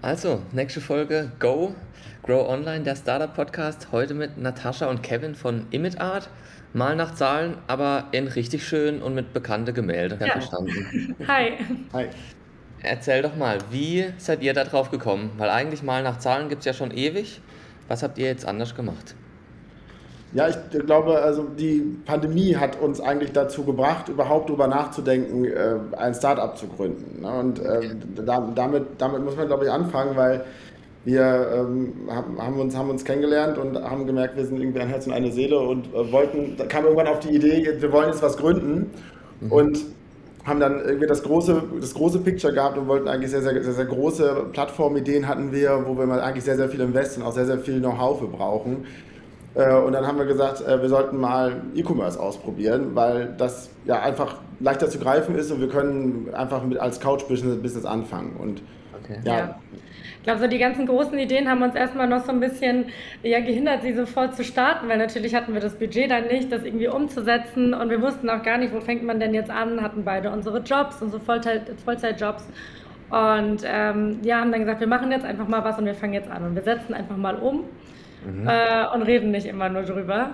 Also, nächste Folge Go, Grow Online, der Startup Podcast. Heute mit Natascha und Kevin von Image Art. Mal nach Zahlen, aber in richtig schön und mit bekannte Gemälde. Ja. Verstanden. Hi. Hi. Erzähl doch mal, wie seid ihr da drauf gekommen? Weil eigentlich mal nach Zahlen gibt es ja schon ewig. Was habt ihr jetzt anders gemacht? Ja, ich glaube, also die Pandemie hat uns eigentlich dazu gebracht, überhaupt darüber nachzudenken, äh, ein Startup zu gründen. Ne? Und äh, damit, damit muss man, glaube ich, anfangen, weil wir ähm, haben, uns, haben uns kennengelernt und haben gemerkt, wir sind irgendwie ein Herz und eine Seele und äh, wollten, da kam irgendwann auf die Idee, wir wollen jetzt was gründen. Mhm. Und haben dann irgendwie das große, das große Picture gehabt und wollten eigentlich sehr, sehr, sehr, sehr große Plattformideen hatten wir, wo wir mal eigentlich sehr, sehr viel investieren, auch sehr, sehr viel Know-how für brauchen. Äh, und dann haben wir gesagt, äh, wir sollten mal E-Commerce ausprobieren, weil das ja einfach leichter zu greifen ist und wir können einfach mit als Couch-Business anfangen. Und okay. ja. ja. Ich glaube, so die ganzen großen Ideen haben uns erstmal noch so ein bisschen ja, gehindert, sie sofort zu starten, weil natürlich hatten wir das Budget dann nicht, das irgendwie umzusetzen und wir wussten auch gar nicht, wo fängt man denn jetzt an, hatten beide unsere Jobs, unsere Vollzeit, Vollzeitjobs und ähm, ja, haben dann gesagt, wir machen jetzt einfach mal was und wir fangen jetzt an und wir setzen einfach mal um mhm. äh, und reden nicht immer nur drüber.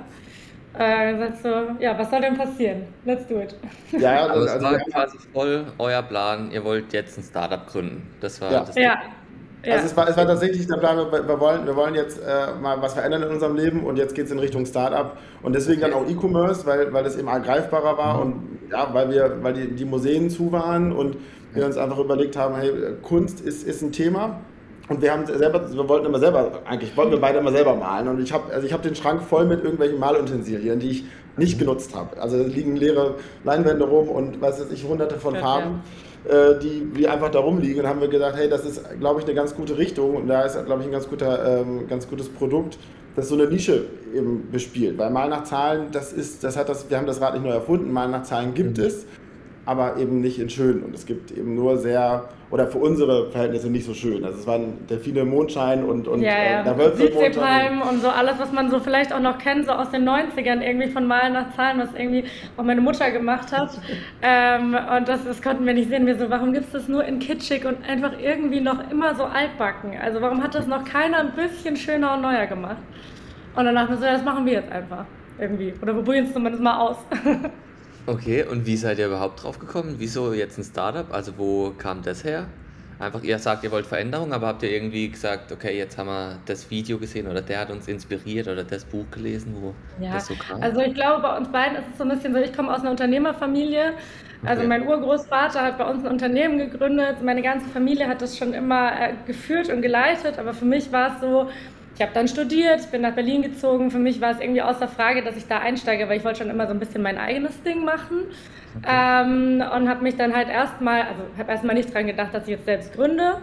Äh, sagst du, ja, was soll denn passieren? Let's do it. Ja, also, also, war quasi voll euer Plan, ihr wollt jetzt ein Startup gründen. Das war ja. das. Ja. Ja. Also es war, es war tatsächlich der Plan, wir, wir, wollen, wir wollen jetzt äh, mal was verändern in unserem Leben und jetzt geht es in Richtung Startup und deswegen dann auch E-Commerce, weil, weil das eben greifbarer war mhm. und ja, weil wir, weil die, die Museen zu waren und wir uns einfach überlegt haben, hey, Kunst ist, ist ein Thema und wir haben selber, wir wollten immer selber, eigentlich wollten wir beide immer selber malen. Und ich habe also hab den Schrank voll mit irgendwelchen Malutensilien, die ich nicht genutzt habe. Also da liegen leere Leinwände rum und was weiß ich, hunderte von Farben, äh, die, die einfach da rumliegen. Und haben wir gedacht, hey, das ist, glaube ich, eine ganz gute Richtung. Und da ist, glaube ich, ein ganz, guter, ähm, ganz gutes Produkt, das so eine Nische eben bespielt. Weil Mal nach Zahlen, das ist, das hat das, wir haben das Rad nicht neu erfunden, Mal nach Zahlen gibt mhm. es aber eben nicht in schön. Und es gibt eben nur sehr, oder für unsere Verhältnisse nicht so schön. Also es waren Delfine Mondschein und, und ja, ja. Äh, Südseepalmen und so alles, was man so vielleicht auch noch kennt, so aus den 90ern, irgendwie von Malen nach Zahlen, was irgendwie auch meine Mutter gemacht hat. ähm, und das, das konnten wir nicht sehen. Wir so, warum gibt es das nur in kitschig und einfach irgendwie noch immer so altbacken? Also warum hat das noch keiner ein bisschen schöner und neuer gemacht? Und wir so, ja, das machen wir jetzt einfach irgendwie. Oder wir probieren es zumindest mal aus. Okay, und wie seid ihr überhaupt drauf gekommen? Wieso jetzt ein Startup? Also wo kam das her? Einfach, ihr sagt, ihr wollt Veränderung, aber habt ihr irgendwie gesagt, okay, jetzt haben wir das Video gesehen oder der hat uns inspiriert oder das Buch gelesen, wo ja, das so kam? Also ich glaube, bei uns beiden ist es so ein bisschen so, ich komme aus einer Unternehmerfamilie. Also okay. mein Urgroßvater hat bei uns ein Unternehmen gegründet, meine ganze Familie hat das schon immer äh, geführt und geleitet, aber für mich war es so, ich habe dann studiert, bin nach Berlin gezogen. Für mich war es irgendwie außer Frage, dass ich da einsteige, weil ich wollte schon immer so ein bisschen mein eigenes Ding machen. Okay. Ähm, und habe mich dann halt erstmal, also habe erstmal nicht dran gedacht, dass ich jetzt selbst gründe.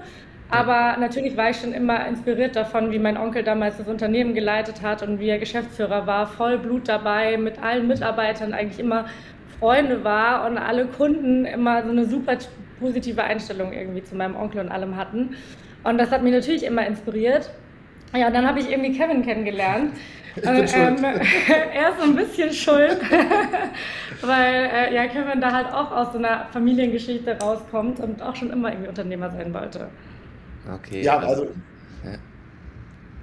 Aber natürlich war ich schon immer inspiriert davon, wie mein Onkel damals das Unternehmen geleitet hat und wie er Geschäftsführer war, voll Blut dabei, mit allen Mitarbeitern eigentlich immer Freunde war und alle Kunden immer so eine super positive Einstellung irgendwie zu meinem Onkel und allem hatten. Und das hat mich natürlich immer inspiriert. Ja, dann habe ich irgendwie Kevin kennengelernt. Ich bin ähm, er ist so ein bisschen schuld, weil äh, ja, Kevin da halt auch aus so einer Familiengeschichte rauskommt und auch schon immer irgendwie Unternehmer sein wollte. Okay. Ja, also ja.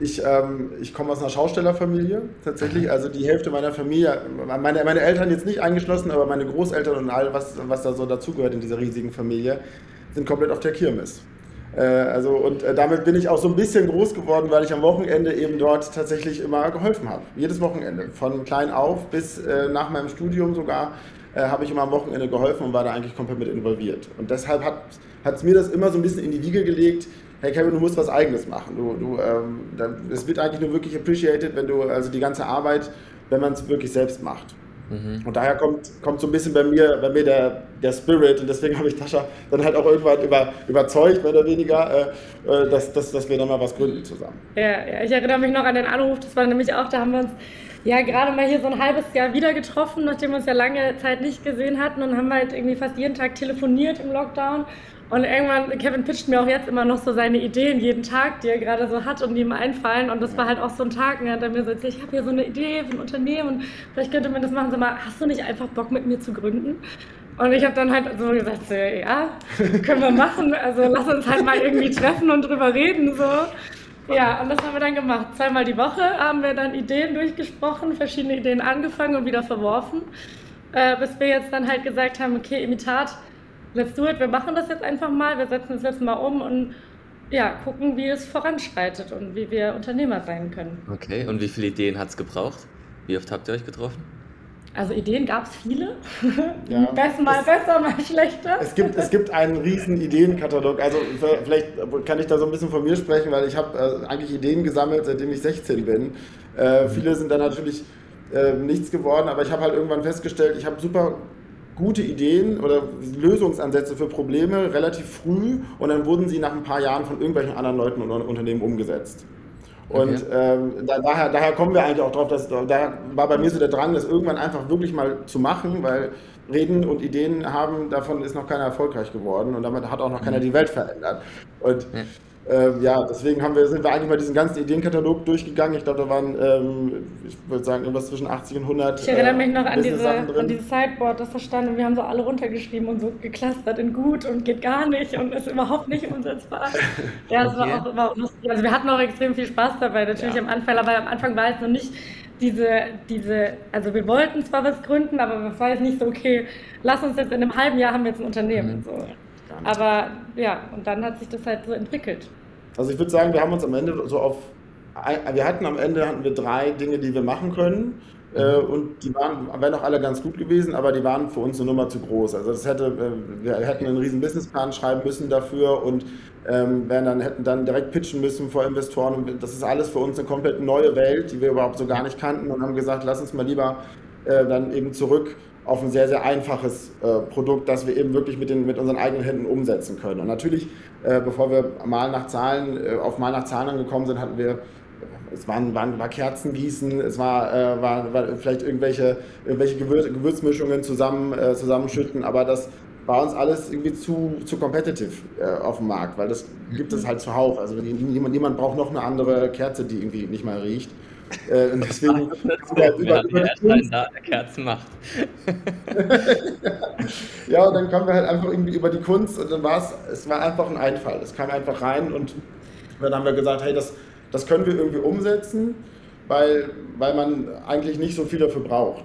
ich, ähm, ich komme aus einer Schaustellerfamilie tatsächlich. Also die Hälfte meiner Familie, meine, meine Eltern jetzt nicht eingeschlossen, aber meine Großeltern und all, was, was da so dazugehört in dieser riesigen Familie, sind komplett auf der Kirmes. Äh, also, und äh, damit bin ich auch so ein bisschen groß geworden, weil ich am Wochenende eben dort tatsächlich immer geholfen habe. Jedes Wochenende. Von klein auf bis äh, nach meinem Studium sogar habe ich immer am Wochenende geholfen und war da eigentlich komplett mit involviert. Und deshalb hat es mir das immer so ein bisschen in die Wiege gelegt, hey Kevin, du musst was Eigenes machen. Du, du, ähm, das wird eigentlich nur wirklich appreciated, wenn du also die ganze Arbeit, wenn man es wirklich selbst macht. Mhm. Und daher kommt, kommt so ein bisschen bei mir, bei mir der, der Spirit und deswegen habe ich Tascha dann halt auch irgendwann über, überzeugt, mehr oder weniger, äh, äh, dass, dass, dass wir dann mal was gründen zusammen. Ja, ja, ich erinnere mich noch an den Anruf, das war nämlich auch, da haben wir uns ja gerade mal hier so ein halbes Jahr wieder getroffen, nachdem wir uns ja lange Zeit nicht gesehen hatten und haben halt irgendwie fast jeden Tag telefoniert im Lockdown und irgendwann, Kevin pitcht mir auch jetzt immer noch so seine Ideen jeden Tag, die er gerade so hat und die ihm einfallen. Und das war halt auch so ein Tag, und er hat mir so erzählt, ich habe hier so eine Idee für ein Unternehmen und vielleicht könnte man das machen. Sag mal, hast du nicht einfach Bock mit mir zu gründen? Und ich habe dann halt so gesagt, so, ja, können wir machen. Also lass uns halt mal irgendwie treffen und drüber reden. So. Ja, und das haben wir dann gemacht. Zweimal die Woche haben wir dann Ideen durchgesprochen, verschiedene Ideen angefangen und wieder verworfen. Äh, bis wir jetzt dann halt gesagt haben, okay, Imitat, let's do it, wir machen das jetzt einfach mal, wir setzen es jetzt mal um und ja, gucken, wie es voranschreitet und wie wir Unternehmer sein können. Okay, und wie viele Ideen hat es gebraucht? Wie oft habt ihr euch getroffen? Also Ideen gab es viele. Ja. Besser, mal besser, mal schlechter. Es gibt, es gibt einen riesen Ideenkatalog. Also vielleicht kann ich da so ein bisschen von mir sprechen, weil ich habe äh, eigentlich Ideen gesammelt, seitdem ich 16 bin. Äh, mhm. viele sind dann natürlich äh, nichts geworden, aber ich habe halt irgendwann festgestellt, ich habe super gute Ideen oder Lösungsansätze für Probleme relativ früh und dann wurden sie nach ein paar Jahren von irgendwelchen anderen Leuten und Unternehmen umgesetzt. Und okay. ähm, da, daher, daher kommen wir eigentlich auch drauf, dass da war bei mir so der Drang, das irgendwann einfach wirklich mal zu machen, weil Reden und Ideen haben, davon ist noch keiner erfolgreich geworden und damit hat auch noch keiner mhm. die Welt verändert. Und. Ähm, ja, deswegen haben wir, sind wir eigentlich mal diesen ganzen Ideenkatalog durchgegangen. Ich glaube, da waren, ähm, ich würde sagen, irgendwas zwischen 80 und 100. Ich erinnere äh, mich noch an, diese, an dieses Sideboard, das da stand und wir haben so alle runtergeschrieben und so geklustert in gut und geht gar nicht und ist überhaupt nicht umsetzbar. ja, das okay. war auch immer lustig. Also wir hatten auch extrem viel Spaß dabei, natürlich ja. am Anfang, aber am Anfang war es noch nicht diese, diese, also wir wollten zwar was gründen, aber es war jetzt nicht so, okay, lass uns jetzt in einem halben Jahr haben wir jetzt ein Unternehmen. Mhm. So. Aber ja, und dann hat sich das halt so entwickelt. Also ich würde sagen, wir haben uns am Ende so auf, wir hatten am Ende hatten wir drei Dinge, die wir machen können. Äh, und die waren, wären auch alle ganz gut gewesen, aber die waren für uns eine Nummer zu groß. Also das hätte, äh, wir hätten einen riesen Businessplan schreiben müssen dafür und ähm, wären dann, hätten dann direkt pitchen müssen vor Investoren. Und das ist alles für uns eine komplett neue Welt, die wir überhaupt so gar nicht kannten und haben gesagt, lass uns mal lieber äh, dann eben zurück auf ein sehr, sehr einfaches äh, Produkt, das wir eben wirklich mit, den, mit unseren eigenen Händen umsetzen können. Und natürlich, äh, bevor wir mal nach Zahlen, äh, auf mal nach Zahlen angekommen sind, hatten wir es waren, waren, war Kerzengießen, es war, äh, war, war, vielleicht irgendwelche, irgendwelche Gewürz, Gewürzmischungen zusammen, äh, zusammenschütten, aber das war uns alles irgendwie zu, zu competitive äh, auf dem Markt, weil das gibt es halt zuhauf. Also niemand, niemand braucht noch eine andere Kerze, die irgendwie nicht mal riecht. Äh, und deswegen ja, über, über die da Kerzen macht. ja, und dann kamen wir halt einfach irgendwie über die Kunst und dann war es, es war einfach ein Einfall. Es kam einfach rein und dann haben wir gesagt, hey, das, das können wir irgendwie umsetzen, weil, weil man eigentlich nicht so viel dafür braucht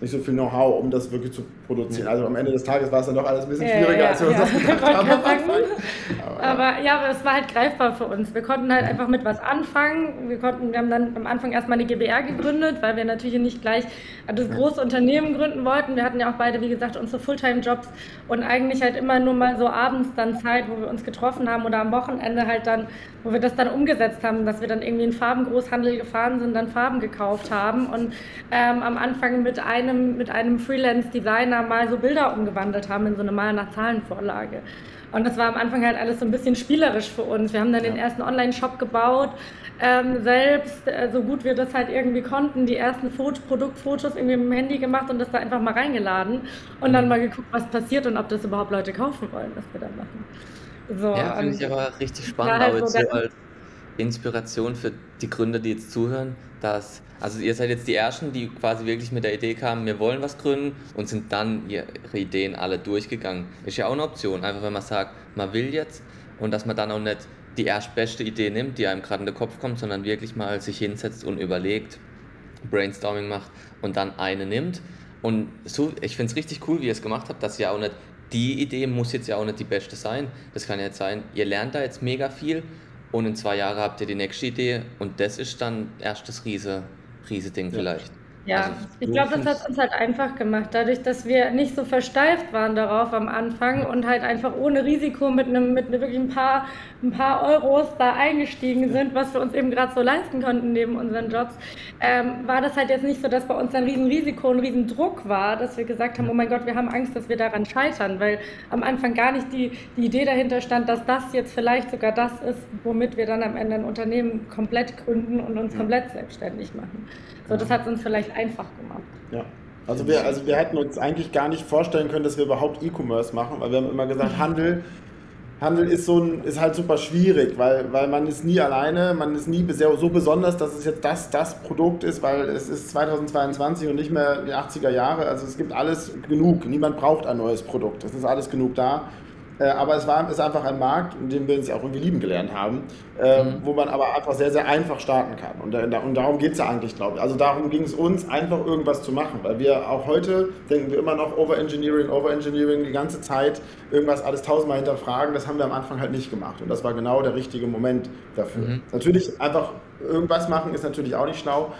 nicht so viel Know-how, um das wirklich zu produzieren. Also am Ende des Tages war es dann doch alles ein bisschen schwieriger, ja, ja, als wir uns ja. das gedacht haben. Aber, aber, ja, aber es war halt greifbar für uns. Wir konnten halt einfach mit was anfangen. Wir, konnten, wir haben dann am Anfang erstmal eine GBR gegründet, weil wir natürlich nicht gleich das große Unternehmen gründen wollten. Wir hatten ja auch beide, wie gesagt, unsere Fulltime-Jobs und eigentlich halt immer nur mal so abends dann Zeit, wo wir uns getroffen haben oder am Wochenende halt dann, wo wir das dann umgesetzt haben, dass wir dann irgendwie in Farbengroßhandel gefahren sind, dann Farben gekauft haben und ähm, am Anfang mit einem, mit einem Freelance-Designer mal so Bilder umgewandelt haben in so eine Mal nach Zahlenvorlage. Und das war am Anfang halt alles so ein bisschen spielerisch für uns. Wir haben dann ja. den ersten Online-Shop gebaut, ähm, selbst, äh, so gut wir das halt irgendwie konnten, die ersten Foto Produktfotos irgendwie mit dem Handy gemacht und das da einfach mal reingeladen und dann mhm. mal geguckt, was passiert und ob das überhaupt Leute kaufen wollen, was wir da machen. So, ja, finde ich aber richtig spannend, halt so als Inspiration für die Gründer, die jetzt zuhören, dass, also ihr seid jetzt die Ersten, die quasi wirklich mit der Idee kamen, wir wollen was gründen und sind dann ihre Ideen alle durchgegangen. Ist ja auch eine Option, einfach wenn man sagt, man will jetzt und dass man dann auch nicht die erstbeste Idee nimmt, die einem gerade in den Kopf kommt, sondern wirklich mal sich hinsetzt und überlegt, Brainstorming macht und dann eine nimmt. Und so, ich finde es richtig cool, wie ihr es gemacht habt, dass ihr auch nicht, die Idee muss jetzt ja auch nicht die beste sein. Das kann ja jetzt sein, ihr lernt da jetzt mega viel und in zwei Jahren habt ihr die nächste Idee und das ist dann erst das riese, riese Ding ja. vielleicht. Ja, also, ich glaube, das hat uns halt einfach gemacht, dadurch, dass wir nicht so versteift waren darauf am Anfang und halt einfach ohne Risiko mit einem mit wirklich ein paar, ein paar Euros da eingestiegen sind, was wir uns eben gerade so leisten konnten neben unseren Jobs, ähm, war das halt jetzt nicht so, dass bei uns ein Riesenrisiko, ein Riesendruck war, dass wir gesagt haben, oh mein Gott, wir haben Angst, dass wir daran scheitern, weil am Anfang gar nicht die, die Idee dahinter stand, dass das jetzt vielleicht sogar das ist, womit wir dann am Ende ein Unternehmen komplett gründen und uns komplett selbstständig machen. So, das hat es uns vielleicht einfach gemacht. Ja. Also wir, also wir hätten uns eigentlich gar nicht vorstellen können, dass wir überhaupt E-Commerce machen, weil wir haben immer gesagt, Handel Handel ist, so ein, ist halt super schwierig, weil, weil man ist nie alleine, man ist nie so besonders, dass es jetzt das, das Produkt ist, weil es ist 2022 und nicht mehr die 80er Jahre. Also es gibt alles genug. Niemand braucht ein neues Produkt. Es ist alles genug da. Äh, aber es war, ist einfach ein Markt, in dem wir uns auch irgendwie lieben gelernt haben, äh, mhm. wo man aber einfach sehr, sehr einfach starten kann. Und, äh, und darum geht es ja eigentlich, glaube ich. Also darum ging es uns, einfach irgendwas zu machen, weil wir auch heute denken wir immer noch Overengineering, Overengineering, die ganze Zeit irgendwas alles tausendmal hinterfragen. Das haben wir am Anfang halt nicht gemacht. Und das war genau der richtige Moment dafür. Mhm. Natürlich einfach irgendwas machen ist natürlich auch nicht schlau,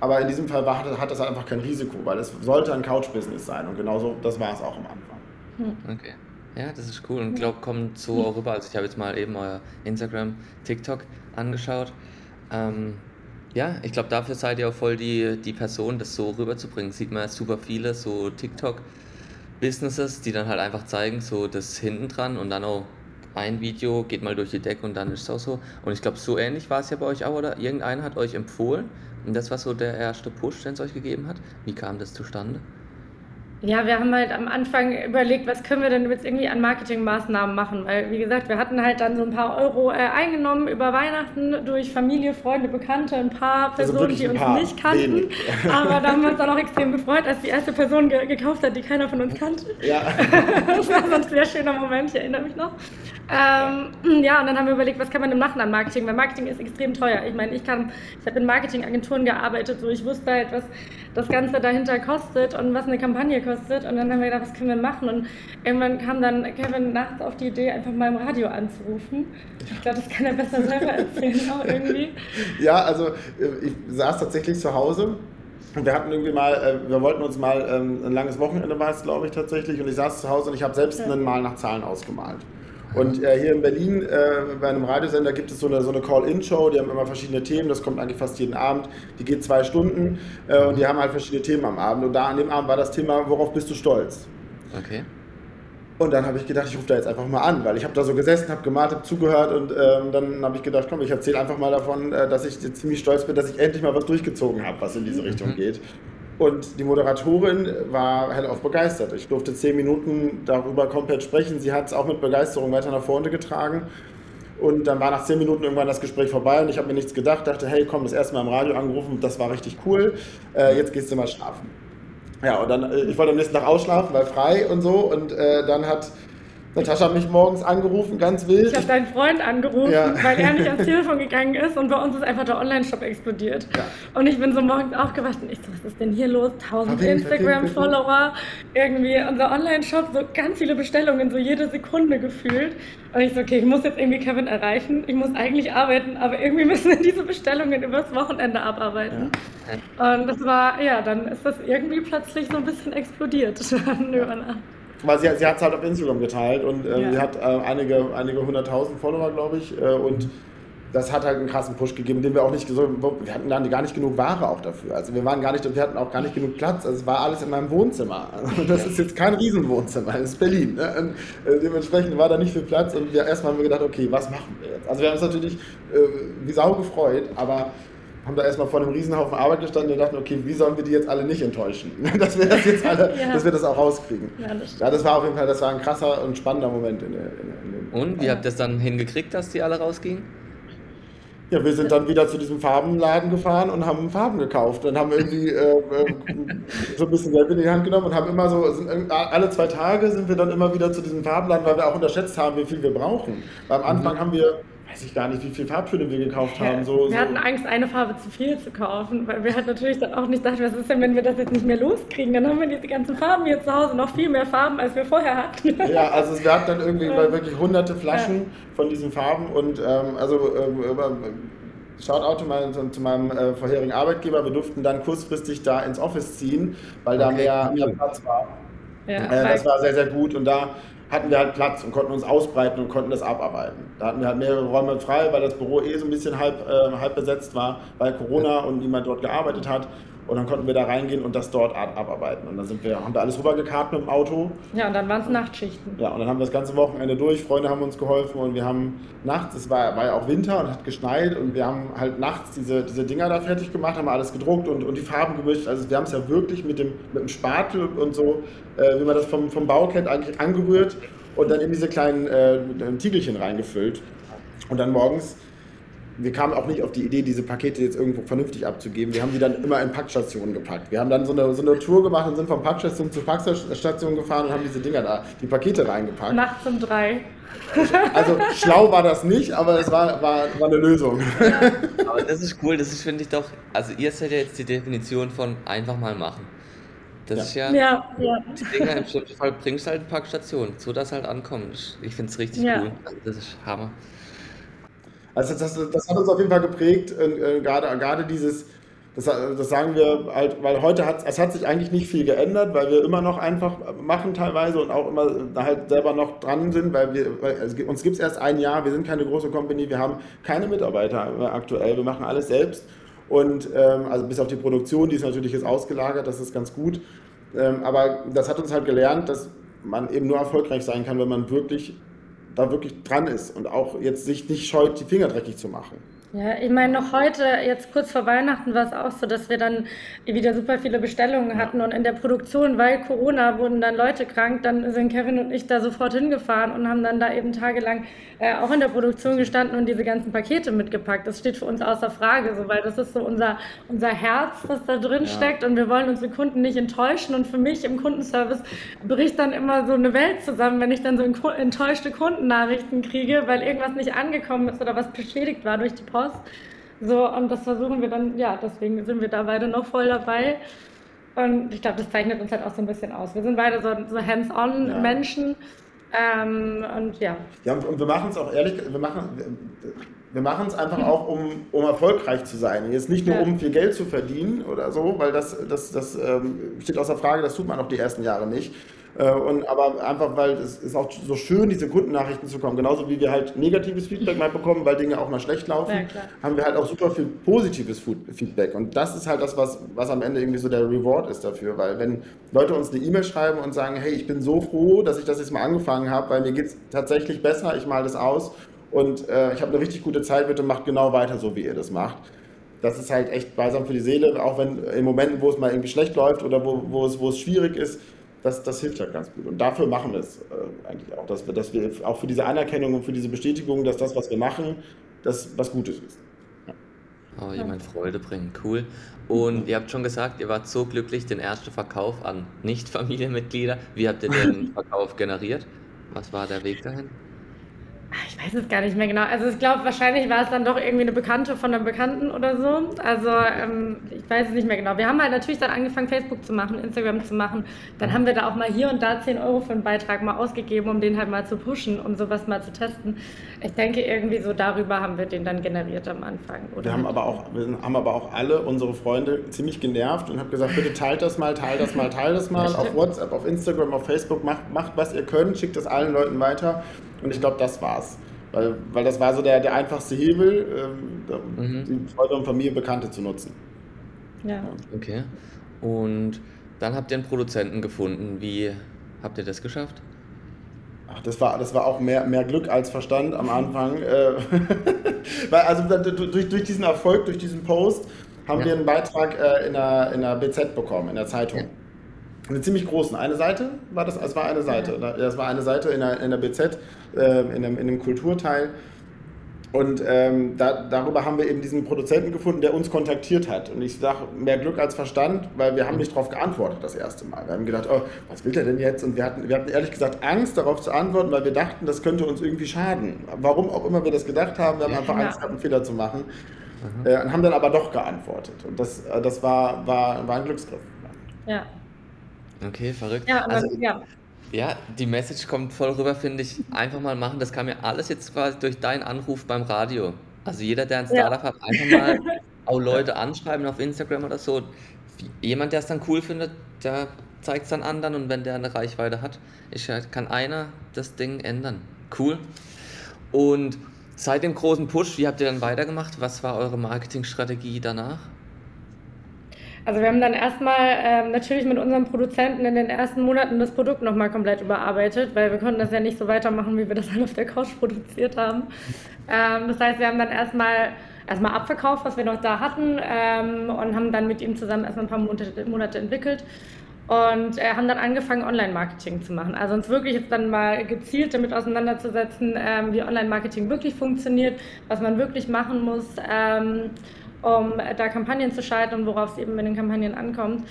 aber in diesem Fall war, hat das einfach kein Risiko, weil es sollte ein Couch-Business sein und genauso das war es auch am Anfang. Hm. Okay. Ja, das ist cool und glaube, kommt so auch rüber. Also ich habe jetzt mal eben euer Instagram, TikTok angeschaut. Ähm, ja, ich glaube, dafür seid ihr auch voll die, die Person, das so rüberzubringen. Sieht man super viele so TikTok-Businesses, die dann halt einfach zeigen, so das hinten dran und dann auch ein Video geht mal durch die Decke und dann ist es auch so. Und ich glaube, so ähnlich war es ja bei euch auch, oder? Irgendeiner hat euch empfohlen und das war so der erste Push, den es euch gegeben hat. Wie kam das zustande? Ja, wir haben halt am Anfang überlegt, was können wir denn jetzt irgendwie an Marketingmaßnahmen machen, weil wie gesagt, wir hatten halt dann so ein paar Euro äh, eingenommen über Weihnachten durch Familie, Freunde, Bekannte, ein paar also Personen, also die uns nicht kannten. Wenig. Aber da haben wir uns dann auch extrem gefreut, als die erste Person ge gekauft hat, die keiner von uns kannte. Ja. das war so ein sehr schöner Moment, ich erinnere mich noch. Ähm, ja, und dann haben wir überlegt, was kann man denn machen an Marketing, weil Marketing ist extrem teuer. Ich meine, ich kann, ich habe in Marketingagenturen gearbeitet, so ich wusste halt, was das Ganze dahinter kostet und was eine Kampagne kostet. Und dann haben wir gedacht, was können wir machen? Und irgendwann kam dann Kevin nachts auf die Idee, einfach mal im Radio anzurufen. Ich glaube, das kann er besser selber erzählen, auch irgendwie. Ja, also ich saß tatsächlich zu Hause und wir hatten irgendwie mal, äh, wir wollten uns mal, ähm, ein langes Wochenende war es, glaube ich, tatsächlich. Und ich saß zu Hause und ich habe selbst ja. einen Mal nach Zahlen ausgemalt. Und äh, hier in Berlin äh, bei einem Radiosender gibt es so eine, so eine Call-In-Show, die haben immer verschiedene Themen, das kommt eigentlich fast jeden Abend, die geht zwei Stunden äh, und die haben halt verschiedene Themen am Abend. Und da an dem Abend war das Thema, worauf bist du stolz? Okay. Und dann habe ich gedacht, ich rufe da jetzt einfach mal an, weil ich habe da so gesessen, habe gemalt, habe zugehört und ähm, dann habe ich gedacht, komm, ich erzähle einfach mal davon, äh, dass ich ziemlich stolz bin, dass ich endlich mal was durchgezogen habe, was in diese mhm. Richtung geht. Und die Moderatorin war hellauf begeistert. Ich durfte zehn Minuten darüber komplett sprechen. Sie hat es auch mit Begeisterung weiter nach vorne getragen. Und dann war nach zehn Minuten irgendwann das Gespräch vorbei und ich habe mir nichts gedacht, dachte, hey, komm, das erste Mal im Radio angerufen, das war richtig cool, äh, jetzt gehst du mal schlafen. Ja, und dann, äh, ich wollte am nächsten Tag ausschlafen, weil frei und so. Und äh, dann hat Natascha hat mich morgens angerufen, ganz wild. Ich habe deinen Freund angerufen, ja. weil er nicht ans Telefon gegangen ist und bei uns ist einfach der Online-Shop explodiert. Ja. Und ich bin so morgens aufgewacht und ich so, was ist denn hier los? 1000 Instagram-Follower, irgendwie unser Online-Shop, so ganz viele Bestellungen, so jede Sekunde gefühlt. Und ich so, okay, ich muss jetzt irgendwie Kevin erreichen, ich muss eigentlich arbeiten, aber irgendwie müssen wir diese Bestellungen übers Wochenende abarbeiten. Ja. Und das war, ja, dann ist das irgendwie plötzlich so ein bisschen explodiert. Weil sie, sie hat es halt auf Instagram geteilt und äh, ja. sie hat äh, einige, einige hunderttausend Follower, glaube ich. Äh, und das hat halt einen krassen Push gegeben, den wir auch nicht so, wir hatten gar nicht genug Ware auch dafür. Also wir waren gar nicht, wir hatten auch gar nicht genug Platz. Also es war alles in meinem Wohnzimmer. Und das ist jetzt kein Riesenwohnzimmer, das ist Berlin. Ne? Äh, dementsprechend war da nicht viel Platz und wir erstmal haben wir gedacht, okay, was machen wir jetzt? Also wir haben uns natürlich äh, wie Sau gefreut, aber haben da erstmal vor einem Riesenhaufen Arbeit gestanden und dachten, okay, wie sollen wir die jetzt alle nicht enttäuschen? dass wir das jetzt alle, ja. dass wir das auch rauskriegen. Ja das, ja, das, war auf jeden Fall, das war ein krasser und spannender Moment. In, der, in, in und wie habt ihr das dann hingekriegt, dass die alle rausgingen? Ja, wir sind dann wieder zu diesem Farbenladen gefahren und haben Farben gekauft und haben irgendwie äh, äh, so ein bisschen Geld in die Hand genommen und haben immer so, sind, alle zwei Tage sind wir dann immer wieder zu diesem Farbenladen, weil wir auch unterschätzt haben, wie viel wir brauchen. Weil am Anfang mhm. haben wir weiß ich gar nicht, wie viele Farbtöne wir gekauft haben. So, wir so. hatten Angst, eine Farbe zu viel zu kaufen, weil wir halt natürlich dann auch nicht dachten, was ist denn, wenn wir das jetzt nicht mehr loskriegen? Dann haben wir diese ganzen Farben hier zu Hause, noch viel mehr Farben, als wir vorher hatten. Ja, also wir hatten dann irgendwie ja. wirklich hunderte Flaschen ja. von diesen Farben und ähm, also ähm, Shoutout zu meinem, zu meinem äh, vorherigen Arbeitgeber. Wir durften dann kurzfristig da ins Office ziehen, weil da mehr, mehr Platz war. Ja, äh, das war sehr, sehr gut und da hatten wir halt Platz und konnten uns ausbreiten und konnten das abarbeiten. Da hatten wir halt mehrere Räume frei, weil das Büro eh so ein bisschen halb, äh, halb besetzt war, weil Corona und niemand dort gearbeitet hat. Und dann konnten wir da reingehen und das dort abarbeiten. Und dann sind wir, haben wir alles rübergekarrt mit dem Auto. Ja, und dann waren es Nachtschichten. Ja, und dann haben wir das ganze Wochenende durch. Freunde haben uns geholfen und wir haben nachts, es war, war ja auch Winter und hat geschneit und wir haben halt nachts diese, diese Dinger da fertig gemacht, haben alles gedruckt und, und die Farben gemischt. Also wir haben es ja wirklich mit dem, mit dem Spatel und so, äh, wie man das vom, vom Bau kennt, eigentlich angerührt und dann in diese kleinen äh, Tiegelchen reingefüllt. Und dann morgens wir kamen auch nicht auf die Idee, diese Pakete jetzt irgendwo vernünftig abzugeben. Wir haben die dann immer in Packstationen gepackt. Wir haben dann so eine, so eine Tour gemacht und sind von Packstation zu Packstation gefahren und haben diese Dinger da, die Pakete reingepackt. Nachts um drei. Also schlau war das nicht, aber es war, war, war eine Lösung. Ja. Aber das ist cool, das ist, finde ich doch, also ihr seid ja jetzt die Definition von einfach mal machen. Das ist ja, ja, ja. die Dinger im schlimmsten Fall bringst du halt eine Packstation, so dass halt ankommt. Ich finde es richtig ja. cool. Also das ist Hammer. Also das, das, hat uns auf jeden Fall geprägt, äh, gerade, gerade dieses, das, das, sagen wir halt, weil heute hat es hat sich eigentlich nicht viel geändert, weil wir immer noch einfach machen teilweise und auch immer halt selber noch dran sind, weil wir weil also uns gibt es erst ein Jahr, wir sind keine große Company, wir haben keine Mitarbeiter aktuell, wir machen alles selbst und ähm, also bis auf die Produktion, die ist natürlich jetzt ausgelagert, das ist ganz gut, ähm, aber das hat uns halt gelernt, dass man eben nur erfolgreich sein kann, wenn man wirklich da wirklich dran ist und auch jetzt sich nicht scheut, die Finger dreckig zu machen. Ja, ich meine, noch heute, jetzt kurz vor Weihnachten, war es auch so, dass wir dann wieder super viele Bestellungen hatten und in der Produktion, weil Corona, wurden dann Leute krank, dann sind Kevin und ich da sofort hingefahren und haben dann da eben tagelang äh, auch in der Produktion gestanden und diese ganzen Pakete mitgepackt. Das steht für uns außer Frage, so, weil das ist so unser, unser Herz, das da drin ja. steckt und wir wollen unsere Kunden nicht enttäuschen und für mich im Kundenservice bricht dann immer so eine Welt zusammen, wenn ich dann so enttäuschte Kundennachrichten kriege, weil irgendwas nicht angekommen ist oder was beschädigt war durch die Post aus. So, und das versuchen wir dann, ja, deswegen sind wir da beide noch voll dabei. Und ich glaube, das zeichnet uns halt auch so ein bisschen aus. Wir sind beide so, so hands-on-Menschen. Ja. Ähm, und ja. Ja, und wir machen es auch ehrlich, wir machen, wir machen es einfach auch, um, um erfolgreich zu sein. Jetzt nicht nur, um viel Geld zu verdienen oder so, weil das, das, das ähm, steht außer Frage, das tut man auch die ersten Jahre nicht. Äh, und, aber einfach, weil es ist auch so schön, diese Kundennachrichten zu kommen. Genauso wie wir halt negatives Feedback mal bekommen, weil Dinge auch mal schlecht laufen, ja, haben wir halt auch super viel positives Feedback. Und das ist halt das, was, was am Ende irgendwie so der Reward ist dafür. Weil wenn Leute uns eine E-Mail schreiben und sagen, hey, ich bin so froh, dass ich das jetzt mal angefangen habe, weil mir geht es tatsächlich besser, ich male das aus und äh, ich habe eine richtig gute Zeit, bitte macht genau weiter so, wie ihr das macht das ist halt echt balsam für die Seele, auch wenn in Momenten, wo es mal irgendwie schlecht läuft oder wo, wo, es, wo es schwierig ist, das, das hilft halt ganz gut. Und dafür machen wir es äh, eigentlich auch, dass wir, dass wir auch für diese Anerkennung und für diese Bestätigung, dass das, was wir machen, das was Gutes ist. Ja. Oh, jemand Freude bringen, cool. Und ihr habt schon gesagt, ihr wart so glücklich, den ersten Verkauf an Nicht-Familienmitglieder. Wie habt ihr den Verkauf generiert? Was war der Weg dahin? Ah, ich weiß es gar nicht mehr genau. Also ich glaube, wahrscheinlich war es dann doch irgendwie eine Bekannte von einem Bekannten oder so. Also ähm, ich weiß es nicht mehr genau. Wir haben halt natürlich dann angefangen, Facebook zu machen, Instagram zu machen. Dann haben wir da auch mal hier und da 10 Euro für einen Beitrag mal ausgegeben, um den halt mal zu pushen, um sowas mal zu testen. Ich denke, irgendwie so darüber haben wir den dann generiert am Anfang. Oder wir, haben aber auch, wir haben aber auch alle unsere Freunde ziemlich genervt und haben gesagt, bitte teilt das mal, teilt das mal, teilt das mal. auf WhatsApp, auf Instagram, auf Facebook, macht, macht was ihr könnt, schickt das allen Leuten weiter. Und ich glaube, das war's. Weil, weil das war so der, der einfachste Hebel, ähm, mhm. die Freunde und Familie Bekannte zu nutzen. Ja. Okay. Und dann habt ihr einen Produzenten gefunden. Wie habt ihr das geschafft? Ach, das war, das war auch mehr, mehr Glück als Verstand am Anfang. Äh, weil also durch, durch diesen Erfolg, durch diesen Post, haben ja. wir einen Beitrag äh, in, der, in der BZ bekommen, in der Zeitung. Ja. Eine ziemlich großen. Eine Seite war das, es war eine Seite. Das war eine Seite in der, in der BZ, äh, in, einem, in einem Kulturteil. Und ähm, da, darüber haben wir eben diesen Produzenten gefunden, der uns kontaktiert hat. Und ich sage, mehr Glück als Verstand, weil wir haben nicht darauf geantwortet das erste Mal. Wir haben gedacht, oh, was will der denn jetzt? Und wir hatten, wir hatten ehrlich gesagt Angst, darauf zu antworten, weil wir dachten, das könnte uns irgendwie schaden. Warum auch immer wir das gedacht haben, wir haben einfach Angst gehabt, einen Fehler zu machen. Mhm. Äh, und haben dann aber doch geantwortet. Und das, äh, das war, war, war ein Glücksgriff. Ja. Okay, verrückt. Ja, also, ja. Ja, die Message kommt voll rüber, finde ich. Einfach mal machen. Das kam ja alles jetzt quasi durch deinen Anruf beim Radio. Also jeder, der ein Startup ja. hat, einfach mal auch Leute anschreiben auf Instagram oder so. Jemand, der es dann cool findet, der zeigt es dann anderen und wenn der eine Reichweite hat, ich, kann einer das Ding ändern. Cool. Und seit dem großen Push, wie habt ihr dann weitergemacht? Was war eure Marketingstrategie danach? Also wir haben dann erstmal ähm, natürlich mit unserem Produzenten in den ersten Monaten das Produkt nochmal komplett überarbeitet, weil wir konnten das ja nicht so weitermachen, wie wir das dann auf der Couch produziert haben. Ähm, das heißt, wir haben dann erstmal erstmal abverkauft, was wir noch da hatten ähm, und haben dann mit ihm zusammen erstmal ein paar Monate, Monate entwickelt und äh, haben dann angefangen, Online-Marketing zu machen. Also uns wirklich jetzt dann mal gezielt damit auseinanderzusetzen, ähm, wie Online-Marketing wirklich funktioniert, was man wirklich machen muss, ähm, um da Kampagnen zu schalten und worauf es eben in den Kampagnen ankommt.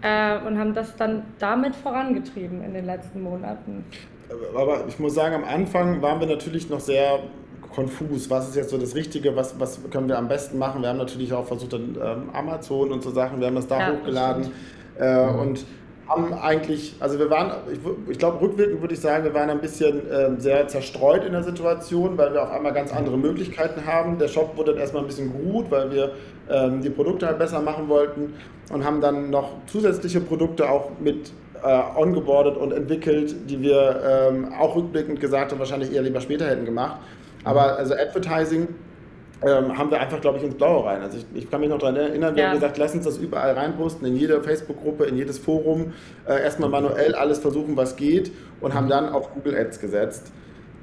Äh, und haben das dann damit vorangetrieben in den letzten Monaten. Aber ich muss sagen, am Anfang waren wir natürlich noch sehr konfus. Was ist jetzt so das Richtige? Was, was können wir am besten machen? Wir haben natürlich auch versucht, dann ähm, Amazon und so Sachen, wir haben das da ja, hochgeladen. Äh, mhm. Und haben eigentlich, also wir waren, ich, ich glaube, rückwirkend würde ich sagen, wir waren ein bisschen äh, sehr zerstreut in der Situation, weil wir auf einmal ganz andere Möglichkeiten haben. Der Shop wurde dann erstmal ein bisschen gut, weil wir ähm, die Produkte halt besser machen wollten und haben dann noch zusätzliche Produkte auch mit äh, ongeboardet und entwickelt, die wir ähm, auch rückblickend gesagt haben, wahrscheinlich eher lieber später hätten gemacht. Aber also Advertising ähm, haben wir einfach, glaube ich, ins Blaue rein. Also ich, ich kann mich noch daran erinnern, wir ja. haben gesagt, lass uns das überall reinposten, in jede Facebook-Gruppe, in jedes Forum, äh, erstmal manuell alles versuchen, was geht und haben mhm. dann auf Google Ads gesetzt,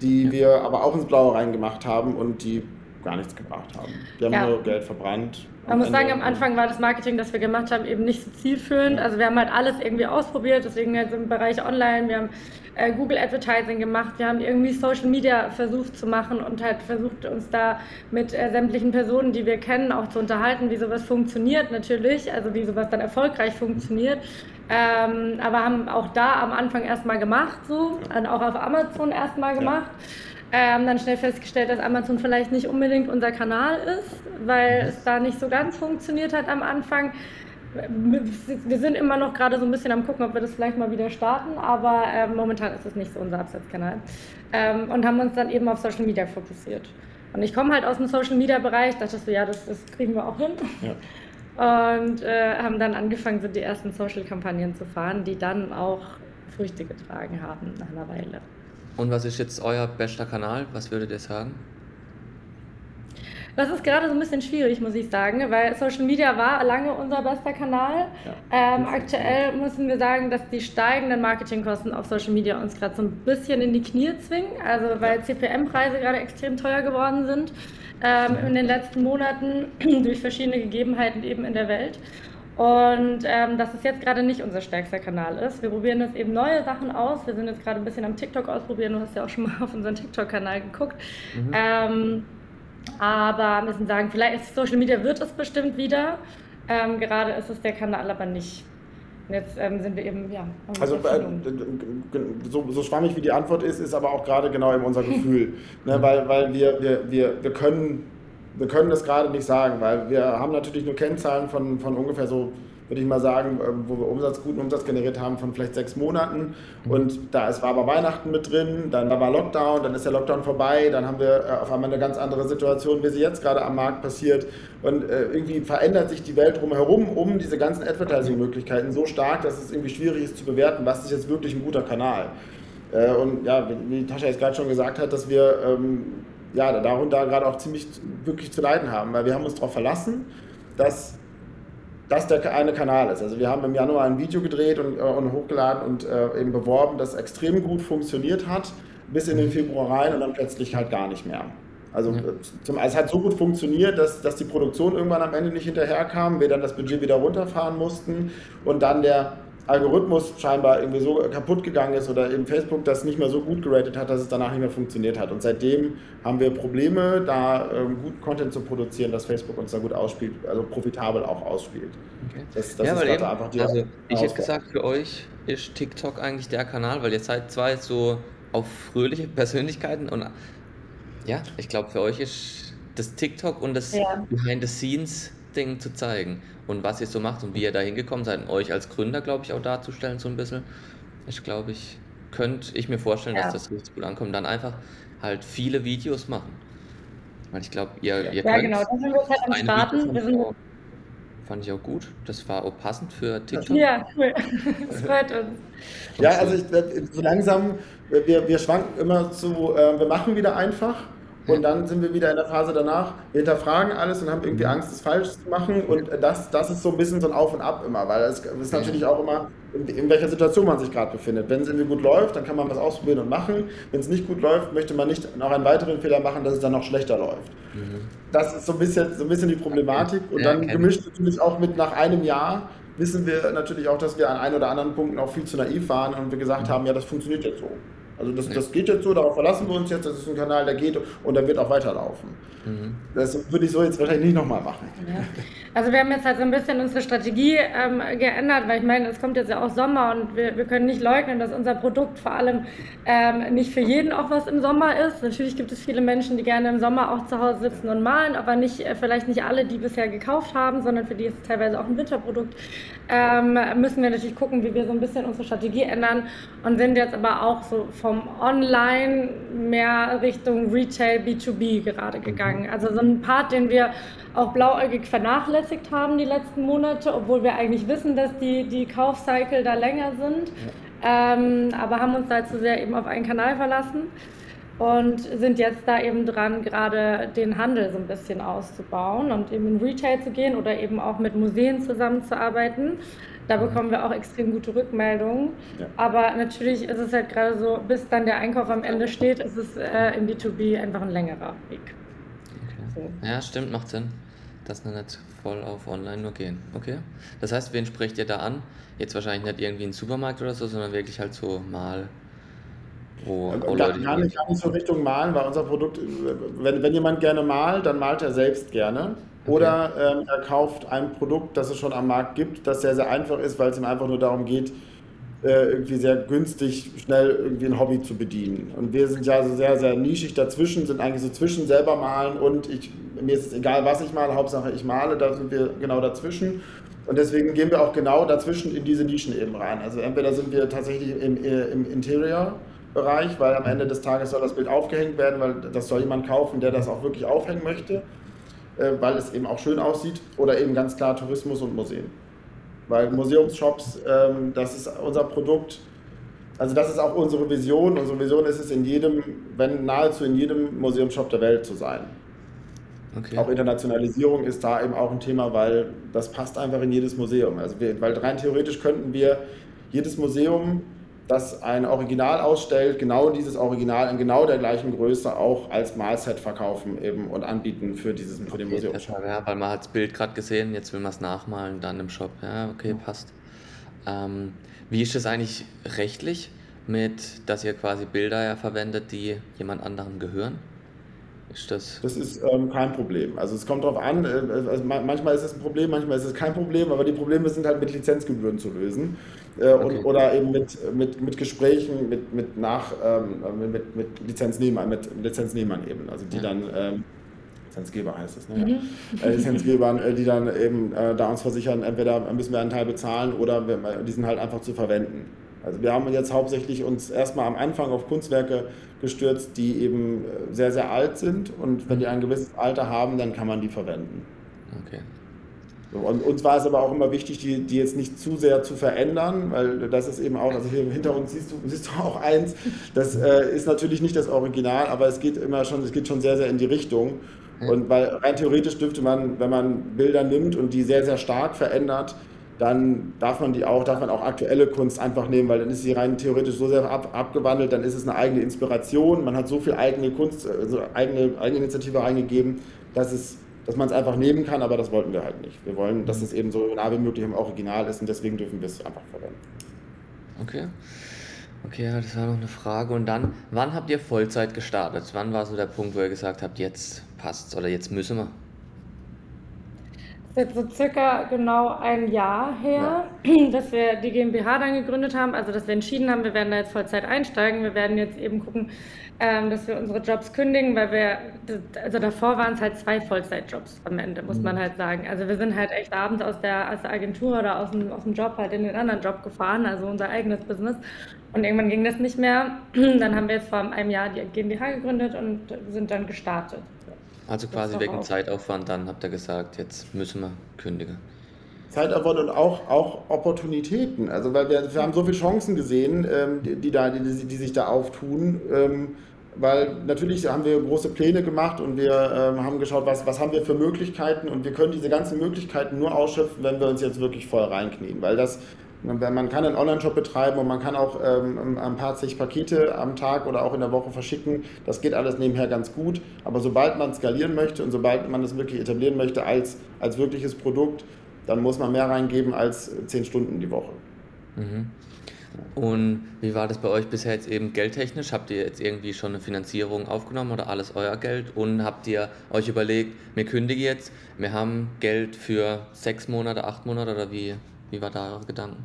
die ja. wir aber auch ins Blaue reingemacht haben und die gar nichts gebracht haben. Die haben ja. nur Geld verbrannt. Man muss sagen, am Anfang war das Marketing, das wir gemacht haben, eben nicht so zielführend. Also wir haben halt alles irgendwie ausprobiert, deswegen jetzt im Bereich Online, wir haben äh, Google Advertising gemacht, wir haben irgendwie Social Media versucht zu machen und halt versucht uns da mit äh, sämtlichen Personen, die wir kennen, auch zu unterhalten, wie sowas funktioniert natürlich, also wie sowas dann erfolgreich funktioniert. Ähm, aber haben auch da am Anfang erstmal gemacht, so, und auch auf Amazon erstmal gemacht. Ja haben dann schnell festgestellt, dass Amazon vielleicht nicht unbedingt unser Kanal ist, weil mhm. es da nicht so ganz funktioniert hat am Anfang. Wir sind immer noch gerade so ein bisschen am gucken, ob wir das vielleicht mal wieder starten, aber äh, momentan ist es nicht so unser Absatzkanal. Ähm, und haben uns dann eben auf Social Media fokussiert. Und ich komme halt aus dem Social Media Bereich, dachte so, ja, das, das kriegen wir auch hin. Ja. Und äh, haben dann angefangen, so die ersten Social-Kampagnen zu fahren, die dann auch Früchte getragen haben nach einer Weile. Und was ist jetzt euer bester Kanal? Was würdet ihr sagen? Das ist gerade so ein bisschen schwierig, muss ich sagen, weil Social Media war lange unser bester Kanal. Ja. Ähm, aktuell müssen wir sagen, dass die steigenden Marketingkosten auf Social Media uns gerade so ein bisschen in die Knie zwingen. Also weil CPM-Preise gerade extrem teuer geworden sind ähm, in den letzten Monaten durch verschiedene Gegebenheiten eben in der Welt. Und ähm, dass es jetzt gerade nicht unser stärkster Kanal ist. Wir probieren jetzt eben neue Sachen aus. Wir sind jetzt gerade ein bisschen am TikTok ausprobieren. Du hast ja auch schon mal auf unseren TikTok-Kanal geguckt. Mhm. Ähm, aber müssen sagen, vielleicht ist Social Media wird es bestimmt wieder. Ähm, gerade ist es der Kanal aber nicht. Und jetzt ähm, sind wir eben, ja. Also äh, so, so schwammig wie die Antwort ist, ist aber auch gerade genau eben unser Gefühl. ne, weil weil wir, wir, wir, wir können wir können das gerade nicht sagen, weil wir haben natürlich nur Kennzahlen von, von ungefähr so, würde ich mal sagen, ähm, wo wir Umsatz, guten Umsatz generiert haben von vielleicht sechs Monaten. Mhm. Und da es war aber Weihnachten mit drin, dann war Lockdown, dann ist der Lockdown vorbei, dann haben wir äh, auf einmal eine ganz andere Situation, wie sie jetzt gerade am Markt passiert. Und äh, irgendwie verändert sich die Welt drumherum um diese ganzen Advertising-Möglichkeiten so stark, dass es irgendwie schwierig ist zu bewerten, was ist jetzt wirklich ein guter Kanal. Äh, und ja, wie Tascha jetzt gerade schon gesagt hat, dass wir ähm, ja, darunter gerade auch ziemlich wirklich zu leiden haben, weil wir haben uns darauf verlassen, dass das der eine Kanal ist. Also wir haben im Januar ein Video gedreht und, äh, und hochgeladen und äh, eben beworben, das extrem gut funktioniert hat, bis in den Februar rein und dann plötzlich halt gar nicht mehr. Also ja. Äh, zum, es hat so gut funktioniert, dass, dass die Produktion irgendwann am Ende nicht hinterherkam, wir dann das Budget wieder runterfahren mussten und dann der Algorithmus scheinbar irgendwie so kaputt gegangen ist oder eben Facebook das nicht mehr so gut geratet hat, dass es danach nicht mehr funktioniert hat. Und seitdem haben wir Probleme, da ähm, guten Content zu produzieren, dass Facebook uns da gut ausspielt, also profitabel auch ausspielt. Okay. Das, das ja, ist eben, einfach die Also ich hätte gesagt, für euch ist TikTok eigentlich der Kanal, weil ihr seid zwei so auf fröhliche Persönlichkeiten und ja, ich glaube für euch ist das TikTok und das ja. Behind the Scenes Ding zu zeigen und was ihr so macht und wie ihr da hingekommen seid, und euch als Gründer, glaube ich, auch darzustellen, so ein bisschen. Ich glaube, ich könnte ich mir vorstellen, ja. dass das richtig gut ankommt. Dann einfach halt viele Videos machen. Weil ich glaube, ihr, ihr ja, könnt. Ja, genau, da sind wir halt am Starten. Fand ich auch gut. Das war auch passend für TikTok. Ja, cool. Das freut uns. Ja, also ich, so langsam, wir, wir schwanken immer zu, äh, wir machen wieder einfach und dann sind wir wieder in der Phase danach, wir hinterfragen alles und haben irgendwie mhm. Angst, es falsch zu machen. Und das, das ist so ein bisschen so ein Auf und Ab immer, weil es ist natürlich auch immer, in, in welcher Situation man sich gerade befindet. Wenn es irgendwie gut läuft, dann kann man was ausprobieren und machen. Wenn es nicht gut läuft, möchte man nicht noch einen weiteren Fehler machen, dass es dann noch schlechter läuft. Mhm. Das ist so ein bisschen, so ein bisschen die Problematik. Und ja, dann gemischt natürlich auch mit nach einem Jahr wissen wir natürlich auch, dass wir an ein oder anderen Punkten auch viel zu naiv waren und wir gesagt mhm. haben, ja, das funktioniert jetzt so. Also das, das geht jetzt so, darauf verlassen wir uns jetzt, das ist ein Kanal, der geht und der wird auch weiterlaufen. Mhm. Das würde ich so jetzt wahrscheinlich nicht nochmal machen. Ja. Also wir haben jetzt halt so ein bisschen unsere Strategie ähm, geändert, weil ich meine, es kommt jetzt ja auch Sommer und wir, wir können nicht leugnen, dass unser Produkt vor allem ähm, nicht für jeden auch was im Sommer ist. Natürlich gibt es viele Menschen, die gerne im Sommer auch zu Hause sitzen und malen, aber nicht, äh, vielleicht nicht alle, die bisher gekauft haben, sondern für die ist es teilweise auch ein Winterprodukt. Ähm, müssen wir natürlich gucken, wie wir so ein bisschen unsere Strategie ändern und sind jetzt aber auch so vom Online mehr Richtung Retail B2B gerade gegangen. Mhm. Also so ein Part, den wir auch blauäugig vernachlässigt haben die letzten Monate, obwohl wir eigentlich wissen, dass die, die Kaufcycle da länger sind. Ja. Ähm, aber haben uns da zu sehr eben auf einen Kanal verlassen und sind jetzt da eben dran, gerade den Handel so ein bisschen auszubauen und eben in Retail zu gehen oder eben auch mit Museen zusammenzuarbeiten. Da bekommen wir auch extrem gute Rückmeldungen. Ja. Aber natürlich ist es halt gerade so, bis dann der Einkauf am Ende steht, ist es äh, im B2B einfach ein längerer Weg. Okay. Ja, stimmt, macht Sinn. Das nicht voll auf online nur gehen. Okay. Das heißt, wen sprecht ihr da an? Jetzt wahrscheinlich nicht irgendwie ein Supermarkt oder so, sondern wirklich halt so mal wo, wo gar, gar, nicht, gar nicht so Richtung Malen, weil unser Produkt, wenn, wenn jemand gerne malt, dann malt er selbst gerne. Oder ähm, er kauft ein Produkt, das es schon am Markt gibt, das sehr, sehr einfach ist, weil es ihm einfach nur darum geht, äh, irgendwie sehr günstig, schnell irgendwie ein Hobby zu bedienen. Und wir sind ja so sehr, sehr nischig dazwischen, sind eigentlich so zwischen selber malen und ich, mir ist es egal, was ich male, Hauptsache ich male, da sind wir genau dazwischen. Und deswegen gehen wir auch genau dazwischen in diese Nischen eben rein. Also entweder sind wir tatsächlich im, im Interior-Bereich, weil am Ende des Tages soll das Bild aufgehängt werden, weil das soll jemand kaufen, der das auch wirklich aufhängen möchte. Äh, weil es eben auch schön aussieht, oder eben ganz klar Tourismus und Museen. Weil Museumsshops, ähm, das ist unser Produkt, also das ist auch unsere Vision. Unsere Vision ist es in jedem, wenn nahezu in jedem Museumsshop der Welt zu sein. Okay. Auch Internationalisierung ist da eben auch ein Thema, weil das passt einfach in jedes Museum. Also wir, weil rein theoretisch könnten wir jedes Museum das ein Original ausstellt, genau dieses Original in genau der gleichen Größe auch als Malset verkaufen eben und anbieten für, dieses, für den okay, Museumshop. Ja, weil man hat das Bild gerade gesehen, jetzt will man es nachmalen, dann im Shop. Ja, okay, passt. Ähm, wie ist das eigentlich rechtlich mit, dass ihr quasi Bilder ja verwendet, die jemand anderem gehören? Ist das? Das ist ähm, kein Problem. Also es kommt darauf an, äh, also manchmal ist es ein Problem, manchmal ist es kein Problem, aber die Probleme sind halt mit Lizenzgebühren zu lösen. Äh, okay. und, oder eben mit, mit, mit Gesprächen mit, mit, nach, ähm, mit, mit Lizenznehmern, mit Lizenznehmern eben, also die ja. dann ähm, Lizenzgeber heißt es, ne? Mhm. Äh, Lizenzgebern, äh, die dann eben äh, da uns versichern, entweder müssen wir einen Teil bezahlen oder wir, die sind halt einfach zu verwenden. Also wir haben jetzt hauptsächlich uns erstmal am Anfang auf Kunstwerke gestürzt, die eben äh, sehr, sehr alt sind und wenn die ein gewisses Alter haben, dann kann man die verwenden. Okay. Und uns war es aber auch immer wichtig, die, die jetzt nicht zu sehr zu verändern, weil das ist eben auch, also hier hinter uns siehst du, siehst du auch eins, das äh, ist natürlich nicht das Original, aber es geht immer schon, es geht schon sehr, sehr in die Richtung. Und weil rein theoretisch dürfte man, wenn man Bilder nimmt und die sehr, sehr stark verändert, dann darf man die auch, darf man auch aktuelle Kunst einfach nehmen, weil dann ist sie rein theoretisch so sehr ab, abgewandelt, dann ist es eine eigene Inspiration, man hat so viel eigene Kunst, also eigene, eigene Initiative reingegeben, dass es dass man es einfach nehmen kann, aber das wollten wir halt nicht. Wir wollen, dass es eben so nah wie möglich im Original ist und deswegen dürfen wir es einfach verwenden. Okay. Okay, das war noch eine Frage. Und dann, wann habt ihr Vollzeit gestartet? Wann war so der Punkt, wo ihr gesagt habt, jetzt passt's oder jetzt müssen wir? Ist jetzt so circa genau ein Jahr her, ja. dass wir die GmbH dann gegründet haben, also dass wir entschieden haben, wir werden da jetzt Vollzeit einsteigen. Wir werden jetzt eben gucken, ähm, dass wir unsere Jobs kündigen, weil wir, also davor waren es halt zwei Vollzeitjobs am Ende, muss mhm. man halt sagen. Also wir sind halt echt abends aus der, aus der Agentur oder aus dem, aus dem Job halt in den anderen Job gefahren, also unser eigenes Business. Und irgendwann ging das nicht mehr. Dann haben wir jetzt vor einem Jahr die GmbH gegründet und sind dann gestartet. Also quasi wegen auch. Zeitaufwand, dann habt ihr gesagt, jetzt müssen wir kündigen. Zeitaufwand und auch, auch Opportunitäten. Also weil wir, wir haben so viele Chancen gesehen, ähm, die, die, da, die, die sich da auftun. Ähm, weil natürlich haben wir große Pläne gemacht und wir ähm, haben geschaut, was, was haben wir für Möglichkeiten und wir können diese ganzen Möglichkeiten nur ausschöpfen, wenn wir uns jetzt wirklich voll reinknien, weil das man kann einen Online-Shop betreiben und man kann auch ähm, ein paar zig Pakete am Tag oder auch in der Woche verschicken. Das geht alles nebenher ganz gut. Aber sobald man skalieren möchte und sobald man das wirklich etablieren möchte als, als wirkliches Produkt, dann muss man mehr reingeben als zehn Stunden die Woche. Mhm. Und wie war das bei euch bisher jetzt eben geldtechnisch? Habt ihr jetzt irgendwie schon eine Finanzierung aufgenommen oder alles euer Geld? Und habt ihr euch überlegt, wir kündigen jetzt, wir haben Geld für sechs Monate, acht Monate oder wie, wie war da eure Gedanken?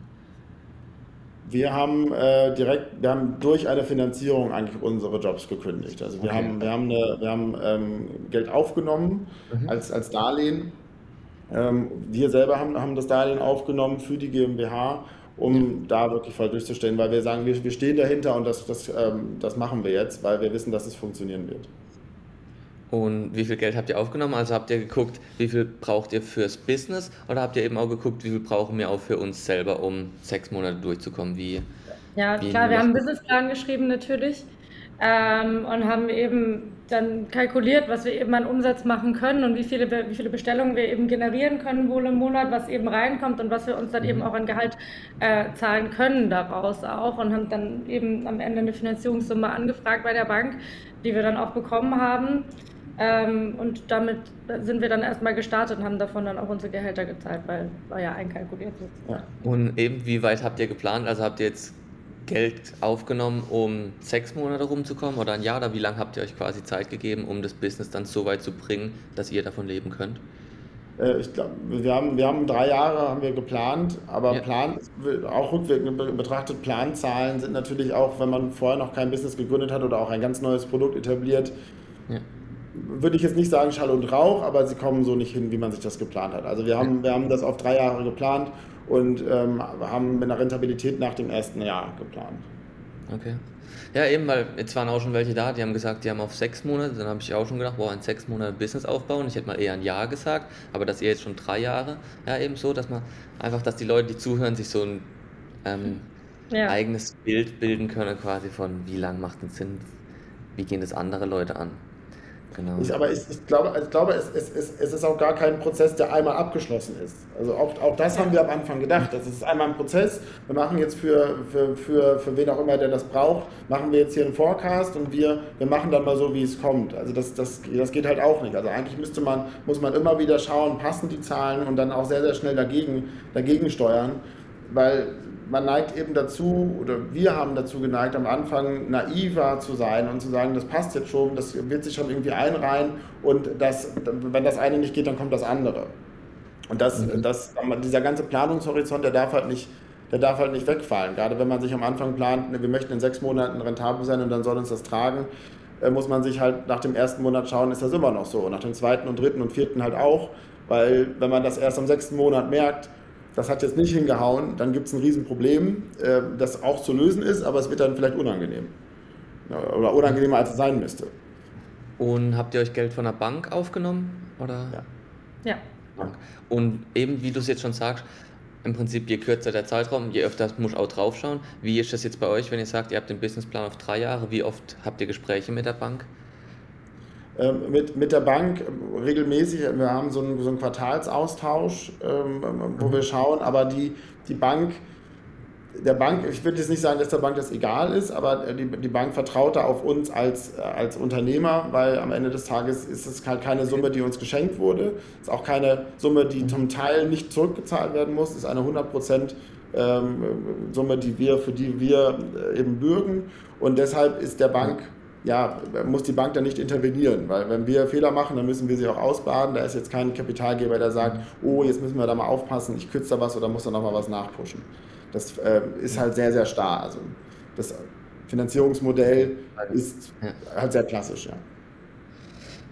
Wir haben äh, direkt, wir haben durch eine Finanzierung eigentlich unsere Jobs gekündigt. Also wir okay. haben, wir haben, eine, wir haben ähm, Geld aufgenommen mhm. als, als Darlehen. Ähm, wir selber haben, haben das Darlehen aufgenommen für die GmbH um da wirklich voll durchzustellen, weil wir sagen, wir, wir stehen dahinter und das, das, ähm, das machen wir jetzt, weil wir wissen, dass es funktionieren wird. Und wie viel Geld habt ihr aufgenommen? Also habt ihr geguckt, wie viel braucht ihr fürs Business oder habt ihr eben auch geguckt, wie viel brauchen wir auch für uns selber, um sechs Monate durchzukommen? Wie, ja, wie klar, wir haben einen Businessplan geschrieben natürlich ähm, und haben eben dann kalkuliert, was wir eben an Umsatz machen können und wie viele, wie viele Bestellungen wir eben generieren können wohl im Monat, was eben reinkommt und was wir uns dann eben mhm. auch an Gehalt äh, zahlen können daraus auch und haben dann eben am Ende eine Finanzierungssumme angefragt bei der Bank, die wir dann auch bekommen haben. Ähm, und damit sind wir dann erstmal gestartet und haben davon dann auch unsere Gehälter gezahlt, weil war ja einkalkuliert. Ja. Und eben, wie weit habt ihr geplant? Also habt ihr jetzt Geld aufgenommen, um sechs Monate rumzukommen oder ein Jahr? Oder wie lange habt ihr euch quasi Zeit gegeben, um das Business dann so weit zu bringen, dass ihr davon leben könnt? Äh, ich glaube, wir haben, wir haben drei Jahre haben wir geplant, aber ja. Plan, auch rückwirkend betrachtet, Planzahlen sind natürlich auch, wenn man vorher noch kein Business gegründet hat oder auch ein ganz neues Produkt etabliert, ja. Würde ich jetzt nicht sagen Schall und Rauch, aber sie kommen so nicht hin, wie man sich das geplant hat. Also wir haben, wir haben das auf drei Jahre geplant und ähm, haben mit einer Rentabilität nach dem ersten Jahr geplant. Okay. Ja, eben, weil jetzt waren auch schon welche da, die haben gesagt, die haben auf sechs Monate, dann habe ich auch schon gedacht, boah, in sechs Monaten Business aufbauen. Ich hätte mal eher ein Jahr gesagt, aber dass ihr jetzt schon drei Jahre, ja, eben so, dass man einfach, dass die Leute, die zuhören, sich so ein ähm, ja. eigenes Bild bilden können, quasi von wie lang macht es Sinn, wie gehen das andere Leute an. Genau. Ich, aber ich, ich glaube, ich glaube es, es, es, es ist auch gar kein Prozess, der einmal abgeschlossen ist. Also auch, auch das haben wir am Anfang gedacht. Das ist einmal ein Prozess. Wir machen jetzt für, für, für, für wen auch immer, der das braucht, machen wir jetzt hier einen Forecast und wir, wir machen dann mal so, wie es kommt. Also das, das, das geht halt auch nicht. Also eigentlich müsste man, muss man immer wieder schauen, passen die Zahlen und dann auch sehr, sehr schnell dagegen, dagegen steuern. Weil man neigt eben dazu, oder wir haben dazu geneigt, am Anfang naiver zu sein und zu sagen, das passt jetzt schon, das wird sich schon irgendwie einreihen und das, wenn das eine nicht geht, dann kommt das andere. Und das, mhm. das, dieser ganze Planungshorizont, der darf halt nicht, der darf halt nicht wegfallen. Gerade wenn man sich am Anfang plant, wir möchten in sechs Monaten rentabel sein und dann soll uns das tragen, äh, muss man sich halt nach dem ersten Monat schauen, ist das immer noch so. Nach dem zweiten und dritten und vierten halt auch, weil wenn man das erst am sechsten Monat merkt, das hat jetzt nicht hingehauen, dann gibt es ein Riesenproblem, äh, das auch zu lösen ist, aber es wird dann vielleicht unangenehm. Oder unangenehmer, als es sein müsste. Und habt ihr euch Geld von der Bank aufgenommen? Oder? Ja. Ja. Und eben, wie du es jetzt schon sagst, im Prinzip je kürzer der Zeitraum, je öfter muss auch draufschauen. Wie ist das jetzt bei euch, wenn ihr sagt, ihr habt den Businessplan auf drei Jahre? Wie oft habt ihr Gespräche mit der Bank? Ähm, mit, mit der Bank regelmäßig, wir haben so einen, so einen Quartalsaustausch, ähm, wo mhm. wir schauen, aber die, die Bank, der Bank, ich würde jetzt nicht sagen, dass der Bank das egal ist, aber die, die Bank vertraut da auf uns als, als Unternehmer, weil am Ende des Tages ist es halt keine Summe, die uns geschenkt wurde. Es ist auch keine Summe, die zum Teil nicht zurückgezahlt werden muss. Es ist eine 100% ähm, Summe, die wir, für die wir äh, eben bürgen. Und deshalb ist der Bank ja, muss die Bank dann nicht intervenieren, weil wenn wir Fehler machen, dann müssen wir sie auch ausbaden. Da ist jetzt kein Kapitalgeber, der sagt, oh, jetzt müssen wir da mal aufpassen, ich kürze da was oder muss da nochmal was nachpushen. Das äh, ist halt sehr, sehr starr. Also das Finanzierungsmodell ist halt sehr klassisch, ja.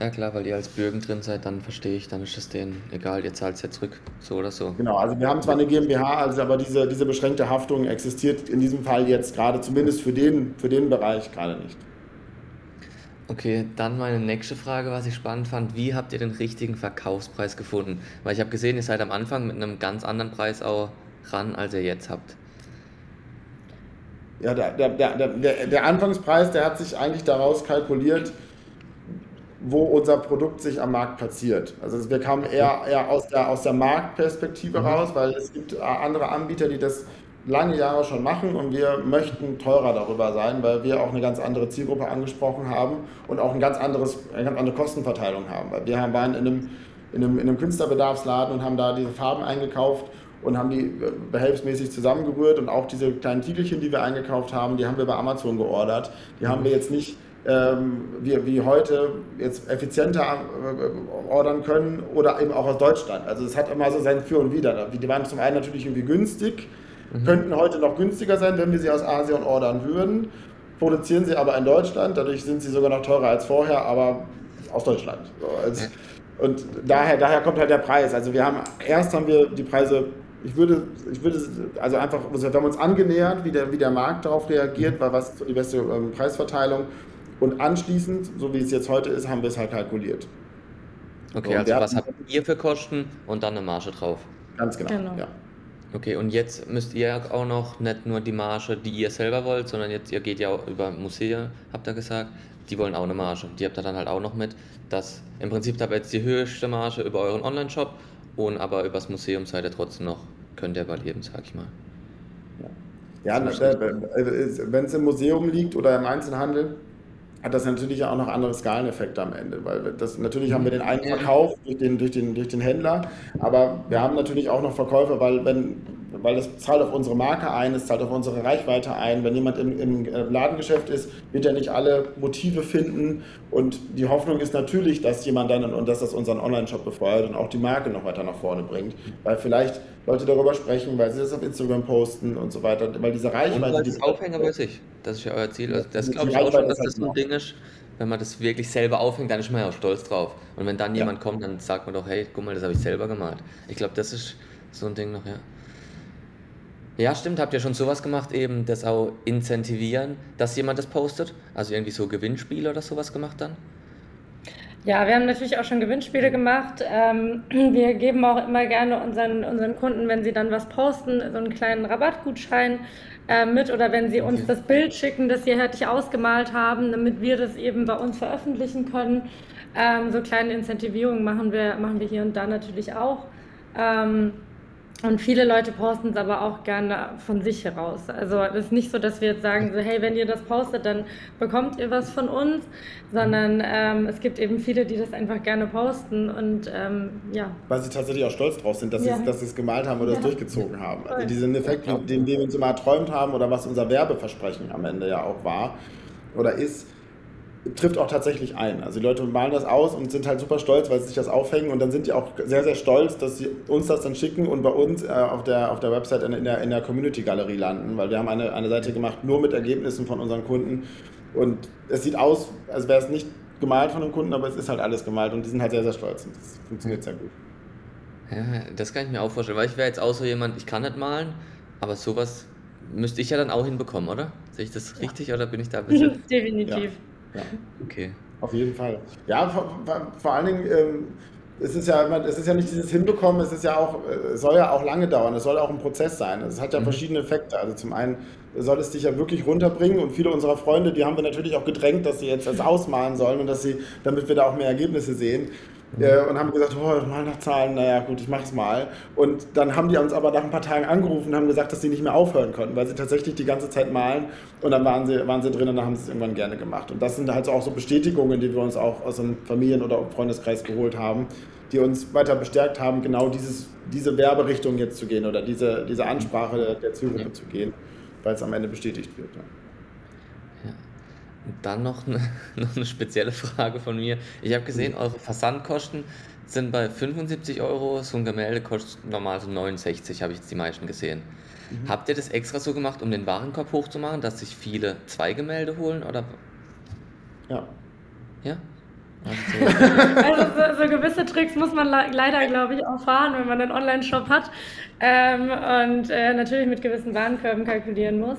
Ja klar, weil ihr als Bürgen drin seid, dann verstehe ich, dann ist es denen egal, ihr zahlt es ja zurück, so oder so. Genau, also wir haben zwar eine GmbH, also aber diese, diese beschränkte Haftung existiert in diesem Fall jetzt gerade, zumindest für den, für den Bereich gerade nicht. Okay, dann meine nächste Frage, was ich spannend fand. Wie habt ihr den richtigen Verkaufspreis gefunden? Weil ich habe gesehen, ihr seid am Anfang mit einem ganz anderen Preis auch ran, als ihr jetzt habt. Ja, der, der, der, der, Anfangspreis, der hat sich eigentlich daraus kalkuliert, wo unser Produkt sich am Markt platziert. Also wir kamen eher, eher aus, der, aus der Marktperspektive mhm. raus, weil es gibt äh, andere Anbieter, die das lange Jahre schon machen und wir möchten teurer darüber sein, weil wir auch eine ganz andere Zielgruppe angesprochen haben und auch ein ganz anderes, eine ganz andere Kostenverteilung haben. Weil wir waren in einem, in einem, in einem Künstlerbedarfsladen und haben da diese Farben eingekauft und haben die behelfsmäßig zusammengerührt und auch diese kleinen Tiegelchen, die wir eingekauft haben, die haben wir bei Amazon geordert. Die haben wir jetzt nicht ähm, wie, wie heute jetzt effizienter äh, ordern können oder eben auch aus Deutschland. Also es hat immer so sein Für und Wider. Die waren zum einen natürlich irgendwie günstig, mhm. könnten heute noch günstiger sein, wenn wir sie aus Asien ordern würden, produzieren sie aber in Deutschland, dadurch sind sie sogar noch teurer als vorher, aber aus Deutschland. So, als, und daher, daher kommt halt der Preis. Also wir haben erst haben wir die Preise ich würde, ich würde, also einfach, wir haben uns angenähert, wie der, wie der Markt darauf reagiert, weil was die beste ähm, Preisverteilung und anschließend, so wie es jetzt heute ist, haben wir es halt kalkuliert. Okay, so, also was habt ihr für Kosten und dann eine Marge drauf? Ganz genau, genau. ja. Okay, und jetzt müsst ihr auch noch nicht nur die Marge, die ihr selber wollt, sondern jetzt, ihr geht ja auch über Museen, habt ihr gesagt, die wollen auch eine Marge. Die habt ihr dann halt auch noch mit. Das, Im Prinzip habt ihr jetzt die höchste Marge über euren Online-Shop und aber übers Museum seid ihr trotzdem noch, könnt ihr überleben, sag ich mal. Ja, ja wenn es im Museum liegt oder im Einzelhandel, hat das natürlich auch noch andere Skaleneffekte am Ende, weil das natürlich haben wir den einen Verkauf durch den, durch den, durch den Händler, aber wir haben natürlich auch noch Verkäufer, weil wenn weil das zahlt auf unsere Marke ein, es zahlt auf unsere Reichweite ein. Wenn jemand im, im äh, Ladengeschäft ist, wird er nicht alle Motive finden. Und die Hoffnung ist natürlich, dass jemand dann und dass das unseren Online-Shop befeuert und auch die Marke noch weiter nach vorne bringt. Weil vielleicht Leute darüber sprechen, weil sie das auf Instagram posten und so weiter. Weil diese Reichweite. Und das Aufhänger bei sich. Das ist ja euer Ziel. Also das glaube ich auch schon, dass das so ein Ding ist wenn man das wirklich selber aufhängt, dann ist man ja auch stolz drauf. Und wenn dann jemand ja. kommt, dann sagt man doch, hey, guck mal, das habe ich selber gemalt. Ich glaube, das ist so ein Ding noch, ja. Ja, stimmt. Habt ihr schon sowas gemacht, eben das auch incentivieren, dass jemand das postet? Also irgendwie so Gewinnspiele oder sowas gemacht dann? Ja, wir haben natürlich auch schon Gewinnspiele gemacht. Ähm, wir geben auch immer gerne unseren, unseren Kunden, wenn sie dann was posten, so einen kleinen Rabattgutschein äh, mit oder wenn sie uns das Bild schicken, das sie fertig ausgemalt haben, damit wir das eben bei uns veröffentlichen können. Ähm, so kleine Incentivierungen machen wir, machen wir hier und da natürlich auch. Ähm, und viele Leute posten es aber auch gerne von sich heraus. Also es ist nicht so, dass wir jetzt sagen, so, hey, wenn ihr das postet, dann bekommt ihr was von uns, sondern ähm, es gibt eben viele, die das einfach gerne posten und ähm, ja. Weil sie tatsächlich auch stolz drauf sind, dass ja. sie es gemalt haben oder ja. es durchgezogen haben. Also diesen Effekt, den wir uns immer erträumt haben oder was unser Werbeversprechen am Ende ja auch war oder ist, trifft auch tatsächlich ein. Also die Leute malen das aus und sind halt super stolz, weil sie sich das aufhängen und dann sind die auch sehr, sehr stolz, dass sie uns das dann schicken und bei uns äh, auf, der, auf der Website in, in der, in der Community-Galerie landen, weil wir haben eine, eine Seite gemacht nur mit Ergebnissen von unseren Kunden und es sieht aus, als wäre es nicht gemalt von den Kunden, aber es ist halt alles gemalt und die sind halt sehr, sehr stolz und das funktioniert sehr gut. Ja, das kann ich mir auch vorstellen, weil ich wäre jetzt auch so jemand, ich kann nicht malen, aber sowas müsste ich ja dann auch hinbekommen, oder? Sehe ich das richtig oder bin ich da ein bisschen... Definitiv. Ja. Ja. Okay. Auf jeden Fall. Ja, vor, vor allen Dingen, ähm, es ist ja es ist ja nicht dieses Hinbekommen, es ist ja auch, es äh, soll ja auch lange dauern, es soll auch ein Prozess sein. Es hat ja mhm. verschiedene Effekte. Also zum einen soll es dich ja wirklich runterbringen und viele unserer Freunde, die haben wir natürlich auch gedrängt, dass sie jetzt das ausmalen sollen und dass sie, damit wir da auch mehr Ergebnisse sehen. Äh, und haben gesagt, oh, mal nach Zahlen, naja gut, ich mach's mal. Und dann haben die uns aber nach ein paar Tagen angerufen und haben gesagt, dass sie nicht mehr aufhören konnten, weil sie tatsächlich die ganze Zeit malen und dann waren sie, waren sie drin und dann haben sie es irgendwann gerne gemacht. Und das sind halt auch so Bestätigungen, die wir uns auch aus einem Familien- oder Freundeskreis geholt haben, die uns weiter bestärkt haben, genau dieses, diese Werberichtung jetzt zu gehen oder diese, diese Ansprache der Zielgruppe zu gehen, weil es am Ende bestätigt wird. Ja. Und dann noch eine, noch eine spezielle Frage von mir. Ich habe gesehen, eure Versandkosten sind bei 75 Euro. So ein Gemälde kostet normal so 69, habe ich jetzt die meisten gesehen. Mhm. Habt ihr das extra so gemacht, um den Warenkorb hochzumachen, dass sich viele zwei Gemälde holen? Oder? Ja. Ja? Also so, so, gewisse Tricks muss man leider, glaube ich, auch fahren, wenn man einen Online-Shop hat ähm, und äh, natürlich mit gewissen Warenkörben kalkulieren muss.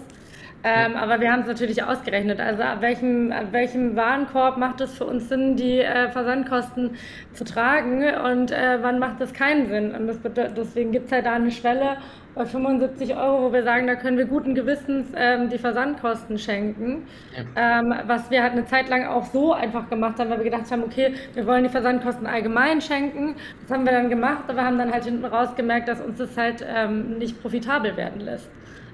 Ähm, aber wir haben es natürlich ausgerechnet. Also ab welchem, ab welchem Warenkorb macht es für uns Sinn, die äh, Versandkosten zu tragen und äh, wann macht es keinen Sinn? Und das, deswegen gibt es halt da eine Schwelle bei 75 Euro, wo wir sagen, da können wir guten Gewissens ähm, die Versandkosten schenken. Ja. Ähm, was wir halt eine Zeit lang auch so einfach gemacht haben, weil wir gedacht haben, okay, wir wollen die Versandkosten allgemein schenken. Das haben wir dann gemacht, aber haben dann halt hinten raus gemerkt, dass uns das halt ähm, nicht profitabel werden lässt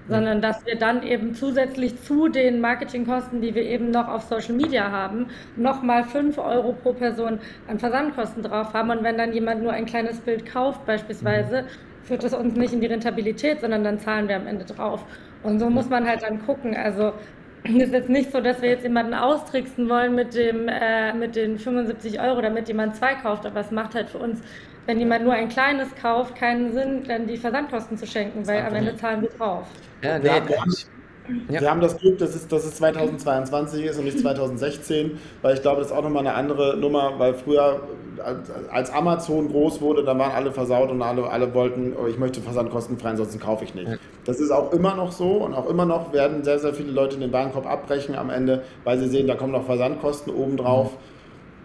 sondern dass wir dann eben zusätzlich zu den Marketingkosten, die wir eben noch auf Social Media haben, nochmal 5 Euro pro Person an Versandkosten drauf haben. Und wenn dann jemand nur ein kleines Bild kauft beispielsweise, führt das uns nicht in die Rentabilität, sondern dann zahlen wir am Ende drauf. Und so muss man halt dann gucken. Also es ist jetzt nicht so, dass wir jetzt jemanden austricksen wollen mit, dem, äh, mit den 75 Euro, damit jemand zwei kauft, aber es macht halt für uns wenn jemand nur ein kleines kauft, keinen Sinn, dann die Versandkosten zu schenken, weil am Ende zahlen wir drauf. Ja, nee, wir, haben, ja. wir haben das Glück, dass es, dass es 2022 ist und nicht 2016, weil ich glaube, das ist auch nochmal eine andere Nummer, weil früher, als Amazon groß wurde, dann waren alle versaut und alle, alle wollten, oh, ich möchte versandkostenfrei, ansonsten kaufe ich nicht. Ja. Das ist auch immer noch so und auch immer noch werden sehr, sehr viele Leute den Warenkorb abbrechen am Ende, weil sie sehen, da kommen noch Versandkosten obendrauf. Mhm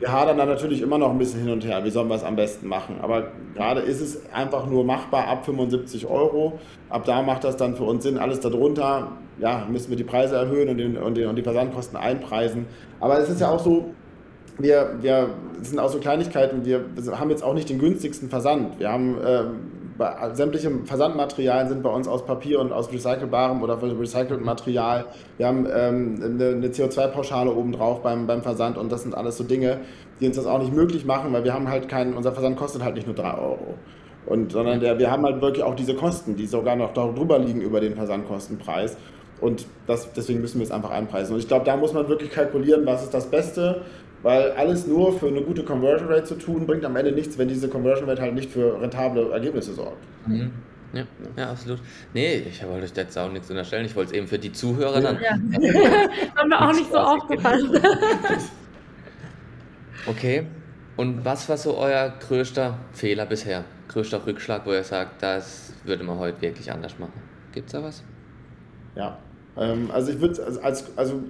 wir hadern da natürlich immer noch ein bisschen hin und her, wie sollen wir es am besten machen. Aber gerade ist es einfach nur machbar ab 75 Euro. Ab da macht das dann für uns Sinn. Alles darunter, ja, müssen wir die Preise erhöhen und, den, und, den, und die Versandkosten einpreisen. Aber es ist ja auch so, wir, wir, sind auch so Kleinigkeiten, wir haben jetzt auch nicht den günstigsten Versand. Wir haben ähm, sämtliche Versandmaterialien sind bei uns aus Papier und aus recycelbarem oder recyceltem Material. Wir haben ähm, eine, eine CO2-Pauschale obendrauf beim, beim Versand und das sind alles so Dinge, die uns das auch nicht möglich machen, weil wir haben halt keinen, unser Versand kostet halt nicht nur 3 Euro. Und, sondern der, wir haben halt wirklich auch diese Kosten, die sogar noch darüber liegen über den Versandkostenpreis. Und das, deswegen müssen wir es einfach einpreisen. Und ich glaube, da muss man wirklich kalkulieren, was ist das Beste weil alles nur für eine gute Conversion Rate zu tun, bringt am Ende nichts, wenn diese Conversion Rate halt nicht für rentable Ergebnisse sorgt. Mhm. Ja, ja, absolut. Nee, ich wollte euch jetzt auch nichts unterstellen. Ich wollte es eben für die Zuhörer dann. Ja. Haben wir auch nicht so aufgepasst. okay. Und was war so euer größter Fehler bisher? Größter Rückschlag, wo ihr sagt, das würde man heute wirklich anders machen? Gibt es da was? Ja. Ähm, also ich würde als, also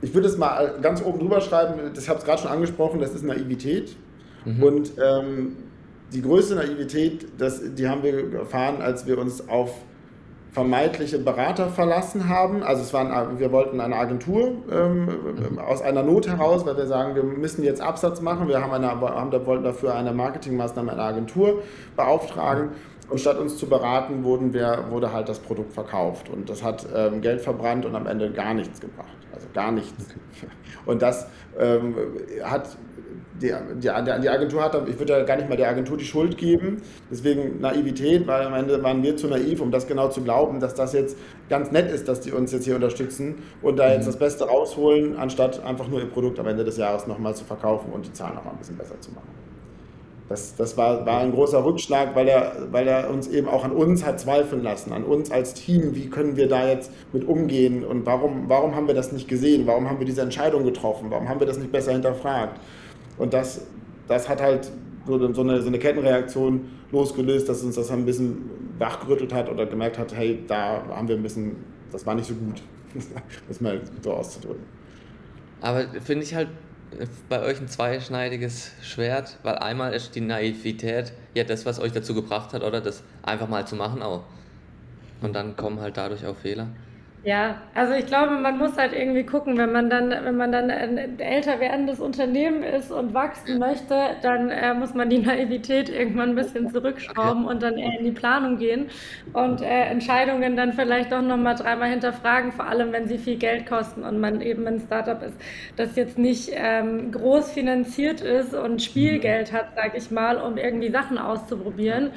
ich würde es mal ganz oben drüber schreiben, das habe ich gerade schon angesprochen, das ist Naivität. Mhm. Und ähm, die größte Naivität, das, die haben wir erfahren, als wir uns auf vermeintliche Berater verlassen haben. Also es waren, wir wollten eine Agentur ähm, mhm. aus einer Not heraus, weil wir sagen, wir müssen jetzt Absatz machen. Wir haben eine, haben, wollten dafür eine Marketingmaßnahme einer Agentur beauftragen. Und statt uns zu beraten, wurden wir, wurde halt das Produkt verkauft. Und das hat ähm, Geld verbrannt und am Ende gar nichts gebracht. Also gar nichts. Okay. Und das ähm, hat die, die, die Agentur hat, ich würde ja gar nicht mal der Agentur die Schuld geben, deswegen Naivität, weil am Ende waren wir zu naiv, um das genau zu glauben, dass das jetzt ganz nett ist, dass die uns jetzt hier unterstützen und da jetzt mhm. das Beste rausholen, anstatt einfach nur ihr Produkt am Ende des Jahres nochmal zu verkaufen und die Zahlen nochmal ein bisschen besser zu machen. Das, das war, war ein großer Rückschlag, weil er, weil er uns eben auch an uns hat zweifeln lassen, an uns als Team. Wie können wir da jetzt mit umgehen und warum, warum haben wir das nicht gesehen? Warum haben wir diese Entscheidung getroffen? Warum haben wir das nicht besser hinterfragt? Und das, das hat halt so, eine, so eine Kettenreaktion losgelöst, dass uns das ein bisschen wachgerüttelt hat oder gemerkt hat, hey, da haben wir ein bisschen, das war nicht so gut, das mal so auszudrücken. Aber finde ich halt bei euch ein zweischneidiges Schwert, weil einmal ist die Naivität ja das, was euch dazu gebracht hat, oder das einfach mal zu machen auch. Und dann kommen halt dadurch auch Fehler. Ja, also ich glaube, man muss halt irgendwie gucken, wenn man dann, wenn man dann ein älter werdendes Unternehmen ist und wachsen möchte, dann äh, muss man die Naivität irgendwann ein bisschen zurückschrauben und dann eher in die Planung gehen und äh, Entscheidungen dann vielleicht auch nochmal dreimal hinterfragen, vor allem wenn sie viel Geld kosten und man eben ein Startup ist, das jetzt nicht ähm, groß finanziert ist und Spielgeld hat, sag ich mal, um irgendwie Sachen auszuprobieren,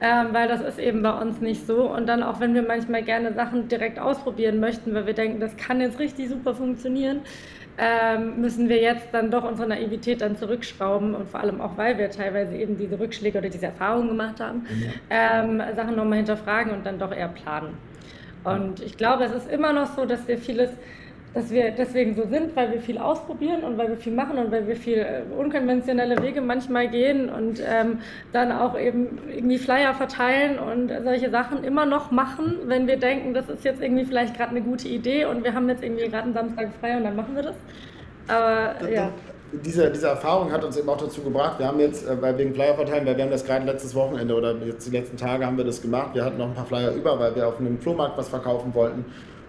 ähm, weil das ist eben bei uns nicht so. Und dann auch, wenn wir manchmal gerne Sachen direkt ausprobieren möchten, weil wir denken, das kann jetzt richtig super funktionieren, ähm, müssen wir jetzt dann doch unsere Naivität dann zurückschrauben und vor allem auch, weil wir teilweise eben diese Rückschläge oder diese Erfahrungen gemacht haben, mhm. ähm, Sachen nochmal hinterfragen und dann doch eher planen. Und ich glaube, es ist immer noch so, dass wir vieles dass wir deswegen so sind, weil wir viel ausprobieren und weil wir viel machen und weil wir viel äh, unkonventionelle Wege manchmal gehen und ähm, dann auch eben irgendwie Flyer verteilen und solche Sachen immer noch machen, wenn wir denken, das ist jetzt irgendwie vielleicht gerade eine gute Idee und wir haben jetzt irgendwie gerade einen Samstag frei und dann machen wir das. Aber ja diese, diese Erfahrung hat uns eben auch dazu gebracht, wir haben jetzt, äh, weil wegen Flyer verteilen, weil wir haben das gerade letztes Wochenende oder jetzt die letzten Tage haben wir das gemacht. Wir hatten noch ein paar Flyer über, weil wir auf einem Flohmarkt was verkaufen wollten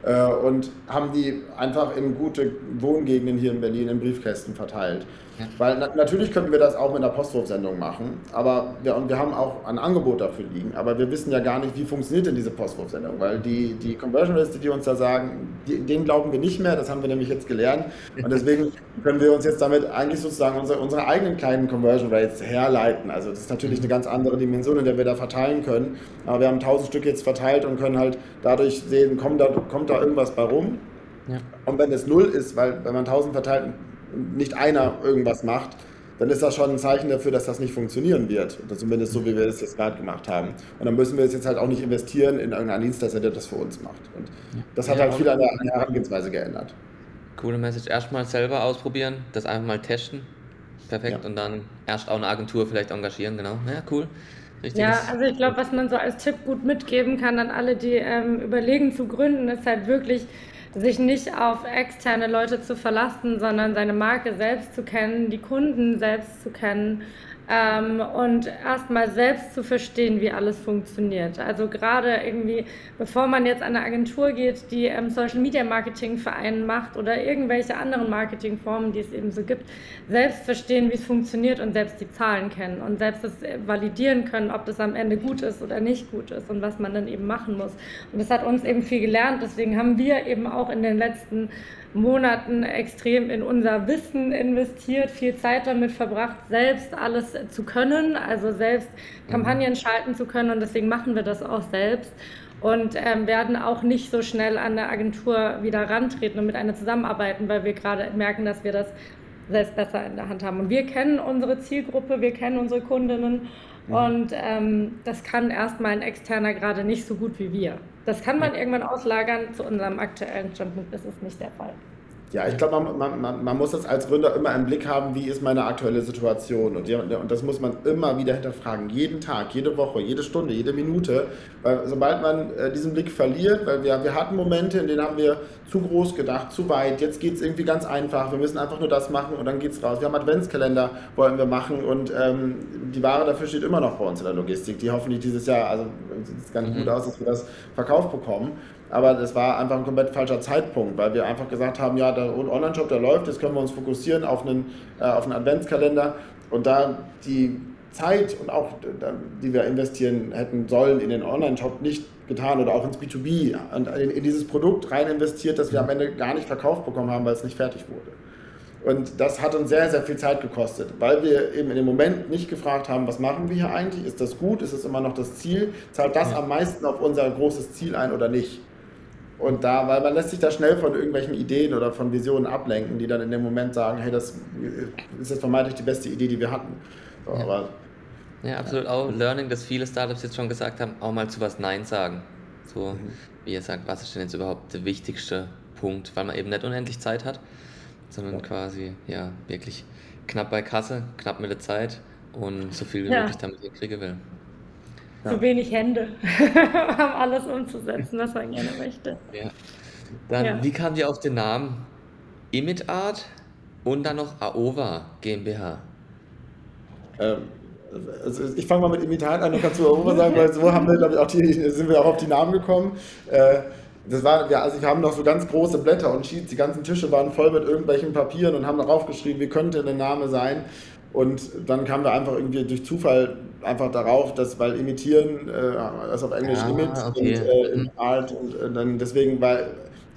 und haben die einfach in gute Wohngegenden hier in Berlin in Briefkästen verteilt. Ja. Weil na natürlich könnten wir das auch mit einer Postwurfsendung machen, aber wir, und wir haben auch ein Angebot dafür liegen, aber wir wissen ja gar nicht, wie funktioniert denn diese Postwurfsendung, weil die, die Conversion Liste, die uns da sagen, die, denen glauben wir nicht mehr, das haben wir nämlich jetzt gelernt und deswegen können wir uns jetzt damit eigentlich sozusagen unsere, unsere eigenen kleinen Conversion Rates herleiten. Also das ist natürlich eine ganz andere Dimension, in der wir da verteilen können, aber wir haben 1000 Stück jetzt verteilt und können halt dadurch sehen, kommt da, kommt da irgendwas bei rum. Ja. Und wenn es null ist, weil wenn man 1000 verteilt, nicht einer irgendwas macht, dann ist das schon ein Zeichen dafür, dass das nicht funktionieren wird. Oder zumindest so, wie wir das jetzt gerade gemacht haben. Und dann müssen wir jetzt halt auch nicht investieren in irgendeinen Dienstleister, der das für uns macht. Und das hat ja, halt viel an der, an der Herangehensweise geändert. Coole Message. Erstmal selber ausprobieren, das einfach mal testen. Perfekt. Ja. Und dann erst auch eine Agentur vielleicht engagieren, genau. Ja, cool. Richtiges ja, also ich glaube, was man so als Tipp gut mitgeben kann an alle, die ähm, überlegen zu gründen, ist halt wirklich sich nicht auf externe Leute zu verlassen, sondern seine Marke selbst zu kennen, die Kunden selbst zu kennen ähm, und erstmal selbst zu verstehen, wie alles funktioniert. Also gerade irgendwie, bevor man jetzt an eine Agentur geht, die ähm, Social Media Marketing Verein macht oder irgendwelche anderen Marketingformen, die es eben so gibt, selbst verstehen, wie es funktioniert und selbst die Zahlen kennen und selbst das validieren können, ob das am Ende gut ist oder nicht gut ist und was man dann eben machen muss. Und das hat uns eben viel gelernt. Deswegen haben wir eben auch in den letzten Monaten extrem in unser Wissen investiert, viel Zeit damit verbracht, selbst alles zu können, also selbst mhm. Kampagnen schalten zu können und deswegen machen wir das auch selbst und ähm, werden auch nicht so schnell an eine Agentur wieder rantreten und mit einer zusammenarbeiten, weil wir gerade merken, dass wir das selbst besser in der Hand haben. Und wir kennen unsere Zielgruppe, wir kennen unsere Kundinnen mhm. und ähm, das kann erstmal ein externer gerade nicht so gut wie wir. Das kann man irgendwann auslagern. Zu unserem aktuellen Standpunkt ist es nicht der Fall. Ja, ich glaube, man, man, man, muss das als Gründer immer im Blick haben, wie ist meine aktuelle Situation. Und, und das muss man immer wieder hinterfragen. Jeden Tag, jede Woche, jede Stunde, jede Minute. Weil sobald man äh, diesen Blick verliert, weil wir, wir hatten Momente, in denen haben wir zu groß gedacht, zu weit. Jetzt geht es irgendwie ganz einfach. Wir müssen einfach nur das machen und dann geht es raus. Wir haben Adventskalender, wollen wir machen. Und ähm, die Ware dafür steht immer noch bei uns in der Logistik. Die hoffentlich dieses Jahr, also sieht es ganz mhm. gut aus, dass wir das verkauft bekommen. Aber das war einfach ein komplett falscher Zeitpunkt, weil wir einfach gesagt haben, ja, der Online-Shop, der läuft, jetzt können wir uns fokussieren auf einen, äh, auf einen Adventskalender. Und da die Zeit und auch, die wir investieren hätten sollen in den Online-Shop nicht getan oder auch ins B2B und in, dieses Produkt rein investiert, das wir am Ende gar nicht verkauft bekommen haben, weil es nicht fertig wurde. Und das hat uns sehr, sehr viel Zeit gekostet, weil wir eben in dem Moment nicht gefragt haben, was machen wir hier eigentlich? Ist das gut? Ist es immer noch das Ziel? Zahlt das am meisten auf unser großes Ziel ein oder nicht? Und da, weil man lässt sich da schnell von irgendwelchen Ideen oder von Visionen ablenken, die dann in dem Moment sagen, hey, das ist jetzt vermeintlich die beste Idee, die wir hatten. So, ja. Aber, ja, absolut. Ja. Auch Learning, dass viele Startups jetzt schon gesagt haben, auch mal zu was Nein sagen. So, mhm. wie ihr sagt, was ist denn jetzt überhaupt der wichtigste Punkt, weil man eben nicht unendlich Zeit hat, sondern ja. quasi, ja, wirklich knapp bei Kasse, knapp mit der Zeit und so viel wie ja. möglich damit kriegen will ja. zu wenig Hände, um alles umzusetzen, was man gerne möchte. Ja. Dann, ja. wie kam dir auf den Namen Imitart und dann noch AOVA GmbH? Ähm, also ich fange mal mit Imitat an, dann kannst du AOVA sagen, weil so haben wir, glaube ich, auch die, sind wir auch auf die Namen gekommen. Äh, das war, ja, also wir haben noch so ganz große Blätter und Sheets, die ganzen Tische waren voll mit irgendwelchen Papieren und haben darauf geschrieben, wie könnte der Name sein. Und dann kamen wir einfach irgendwie durch Zufall einfach darauf, dass, weil imitieren, äh, also auf Englisch ja, Image okay. und äh, in Art und äh, dann deswegen war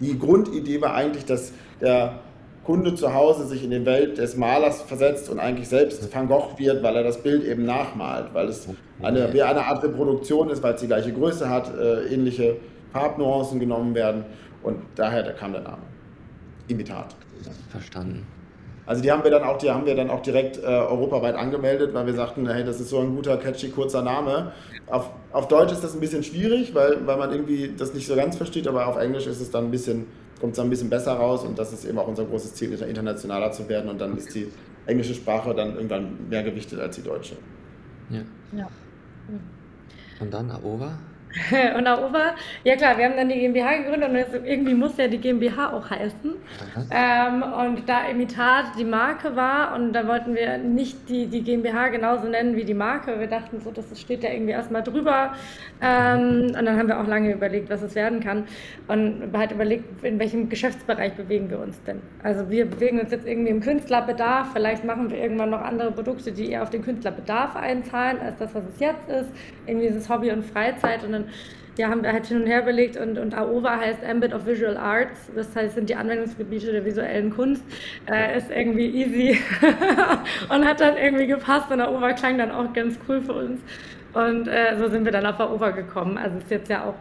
die Grundidee war eigentlich, dass der Kunde zu Hause sich in die Welt des Malers versetzt und eigentlich selbst Van Gogh wird, weil er das Bild eben nachmalt, weil es eine, wie eine Art Reproduktion ist, weil es die gleiche Größe hat, äh, ähnliche Farbnuancen genommen werden und daher da kam der Name. Imitat. Verstanden. Also die haben wir dann auch, die haben wir dann auch direkt äh, europaweit angemeldet, weil wir sagten, hey, das ist so ein guter, catchy, kurzer Name. Auf, auf Deutsch ist das ein bisschen schwierig, weil, weil man irgendwie das nicht so ganz versteht, aber auf Englisch ist es dann ein bisschen kommt es dann ein bisschen besser raus und das ist eben auch unser großes Ziel, internationaler zu werden und dann ist die englische Sprache dann irgendwann mehr gewichtet als die deutsche. Ja. ja. Und dann AOVA? Und Aoba, ja klar, wir haben dann die GmbH gegründet und irgendwie muss ja die GmbH auch heißen. Ähm, und da Imitat die Marke war und da wollten wir nicht die, die GmbH genauso nennen wie die Marke. Wir dachten so, das steht ja irgendwie erstmal drüber. Ähm, und dann haben wir auch lange überlegt, was es werden kann. Und halt überlegt, in welchem Geschäftsbereich bewegen wir uns denn. Also wir bewegen uns jetzt irgendwie im Künstlerbedarf. Vielleicht machen wir irgendwann noch andere Produkte, die eher auf den Künstlerbedarf einzahlen, als das, was es jetzt ist. Irgendwie ist es Hobby und Freizeit und dann ja, haben wir halt hin und her überlegt und, und AOVA heißt Ambit of Visual Arts, das heißt, sind die Anwendungsgebiete der visuellen Kunst, äh, ist irgendwie easy. Und hat dann irgendwie gepasst und AOVA klang dann auch ganz cool für uns. Und äh, so sind wir dann auf AOVA gekommen. Also ist jetzt ja auch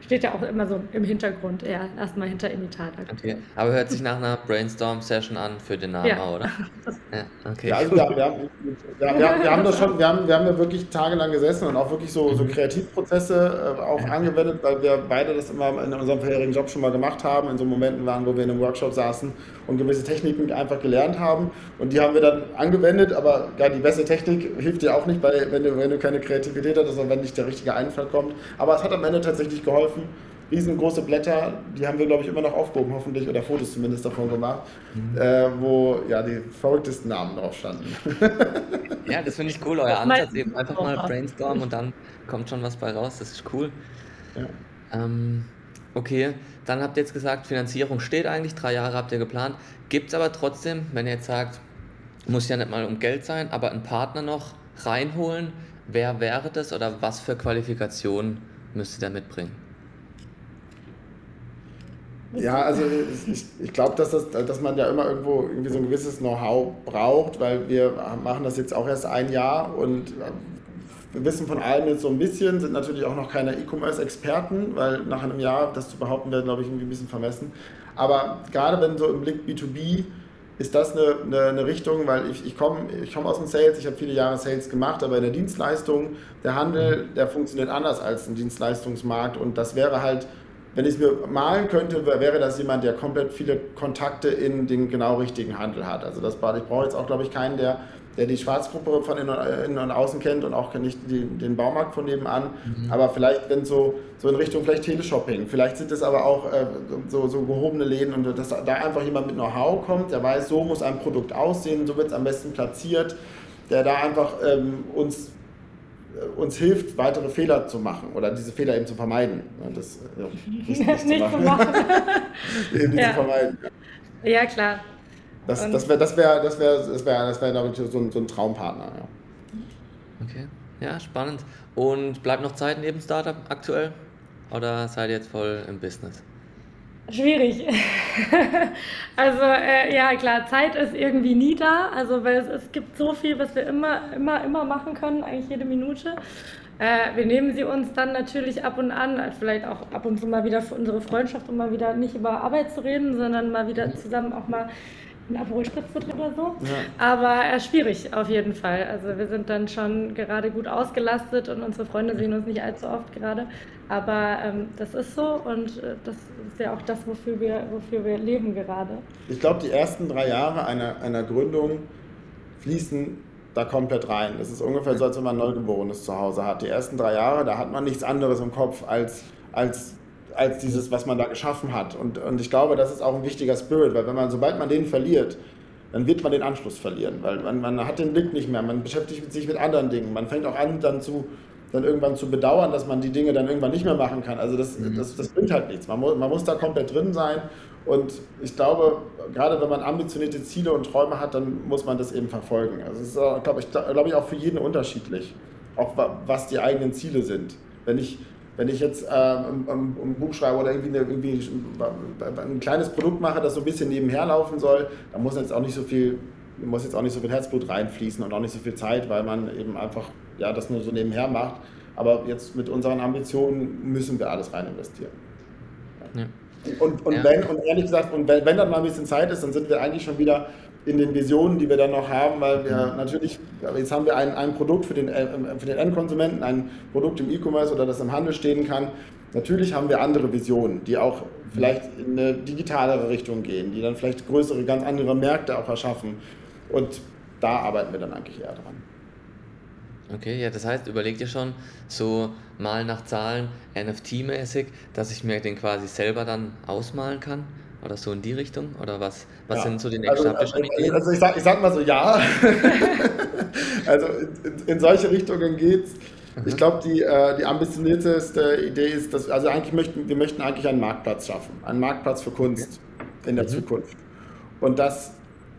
steht ja auch immer so im Hintergrund, eher erstmal hinter Imitator. Okay. Aber hört sich nach einer Brainstorm-Session an für den Namen, ja. oder? Ja, okay. Ja, also wir, wir, haben, wir, wir, wir, haben das schon, wir haben, wir haben ja wirklich tagelang gesessen und auch wirklich so, so mhm. Kreativprozesse äh, auch angewendet, weil wir beide das immer in unserem vorherigen Job schon mal gemacht haben, in so Momenten waren, wo wir in einem Workshop saßen und gewisse Techniken einfach gelernt haben. Und die haben wir dann angewendet, aber ja, die beste Technik hilft dir auch nicht, weil, wenn, du, wenn du keine Kreativität hast und wenn nicht der richtige Einfall kommt. Aber es hat am Ende tatsächlich geholfen. Riesengroße Blätter, die haben wir, glaube ich, immer noch aufgehoben, hoffentlich, oder Fotos zumindest davon gemacht, mhm. äh, wo ja die verrücktesten Namen drauf standen. ja, das finde ich cool, euer Ansatz, eben einfach mal brainstormen und dann kommt schon was bei raus, das ist cool. Ja. Ähm, Okay, dann habt ihr jetzt gesagt, Finanzierung steht eigentlich, drei Jahre habt ihr geplant. Gibt es aber trotzdem, wenn ihr jetzt sagt, muss ja nicht mal um Geld sein, aber einen Partner noch reinholen, wer wäre das oder was für Qualifikationen müsst ihr da mitbringen? Ja, also ich, ich glaube, dass, das, dass man ja immer irgendwo irgendwie so ein gewisses Know-how braucht, weil wir machen das jetzt auch erst ein Jahr und wir wissen von allem jetzt so ein bisschen, sind natürlich auch noch keine E-Commerce-Experten, weil nach einem Jahr das zu behaupten wäre, glaube ich, irgendwie ein bisschen vermessen. Aber gerade wenn so im Blick B2B ist das eine, eine, eine Richtung, weil ich, ich komme ich komm aus dem Sales, ich habe viele Jahre Sales gemacht, aber in der Dienstleistung, der Handel, der funktioniert anders als ein Dienstleistungsmarkt und das wäre halt, wenn ich es mir malen könnte, wäre das jemand, der komplett viele Kontakte in den genau richtigen Handel hat. Also das, ich brauche jetzt auch, glaube ich, keinen, der der die Schwarzgruppe von innen und außen kennt und auch nicht die, den Baumarkt von nebenan. Mhm. Aber vielleicht, wenn so, so in Richtung vielleicht Teleshopping, vielleicht sind es aber auch äh, so, so gehobene Läden und dass da einfach jemand mit Know-how kommt, der weiß, so muss ein Produkt aussehen, so wird es am besten platziert, der da einfach ähm, uns uns hilft, weitere Fehler zu machen oder diese Fehler eben zu vermeiden. Das ja, nicht, nicht, nicht, zu machen. eben ja. zu vermeiden. Ja, klar. Das, das wäre, das wäre, das wäre, das wäre, das wäre, glaube ich, so ein, so ein Traumpartner. Ja. Okay, ja, spannend. Und bleibt noch Zeit neben Startup aktuell? Oder seid ihr jetzt voll im Business? Schwierig. also äh, ja klar, Zeit ist irgendwie nie da. Also weil es, es gibt so viel, was wir immer, immer, immer machen können, eigentlich jede Minute. Äh, wir nehmen sie uns dann natürlich ab und an, also vielleicht auch ab und zu mal wieder für unsere Freundschaft, um mal wieder nicht über Arbeit zu reden, sondern mal wieder zusammen auch mal ein Aperol Spritz oder so. Ja. Aber äh, schwierig auf jeden Fall. Also wir sind dann schon gerade gut ausgelastet und unsere Freunde sehen uns nicht allzu oft gerade. Aber ähm, das ist so und äh, das ist ja auch das, wofür wir, wofür wir leben gerade. Ich glaube, die ersten drei Jahre einer, einer Gründung fließen da komplett rein. Das ist ungefähr so, als wenn man ein Neugeborenes zu Hause hat. Die ersten drei Jahre, da hat man nichts anderes im Kopf als, als als dieses, was man da geschaffen hat. Und, und ich glaube, das ist auch ein wichtiger Spirit, weil wenn man, sobald man den verliert, dann wird man den Anschluss verlieren, weil man, man hat den Blick nicht mehr, man beschäftigt sich mit anderen Dingen. Man fängt auch an, dann zu dann irgendwann zu bedauern, dass man die Dinge dann irgendwann nicht mehr machen kann. Also das, mhm. das, das bringt halt nichts. Man muss, man muss da komplett drin sein. Und ich glaube, gerade wenn man ambitionierte Ziele und Träume hat, dann muss man das eben verfolgen. Also es ist, glaube ich, glaube ich, auch für jeden unterschiedlich, auch was die eigenen Ziele sind. Wenn ich wenn ich jetzt äh, ein, ein, Buch schreibe oder irgendwie, eine, irgendwie, ein kleines Produkt mache, das so ein bisschen nebenher laufen soll, dann muss jetzt auch nicht so viel, muss jetzt auch nicht so viel Herzblut reinfließen und auch nicht so viel Zeit, weil man eben einfach ja, das nur so nebenher macht. Aber jetzt mit unseren Ambitionen müssen wir alles rein investieren. Ja. Und, und, ja. wenn, und ehrlich gesagt, und wenn, wenn dann mal ein bisschen Zeit ist, dann sind wir eigentlich schon wieder in den Visionen, die wir dann noch haben, weil wir natürlich, jetzt haben wir ein, ein Produkt für den, äh, für den Endkonsumenten, ein Produkt im E-Commerce oder das im Handel stehen kann. Natürlich haben wir andere Visionen, die auch vielleicht in eine digitalere Richtung gehen, die dann vielleicht größere, ganz andere Märkte auch erschaffen. Und da arbeiten wir dann eigentlich eher dran. Okay, ja, das heißt, überlegt ihr schon so mal nach Zahlen NFT-mäßig, dass ich mir den quasi selber dann ausmalen kann? Oder so in die Richtung? Oder was, was ja. sind so die nächsten also, also, Ideen? Also ich sag, ich sag mal so ja. also in, in, solche Richtungen geht's. Mhm. Ich glaube, die, äh, die ambitionierteste Idee ist, dass also eigentlich möchten wir möchten eigentlich einen Marktplatz schaffen, einen Marktplatz für Kunst in der mhm. Zukunft. Und das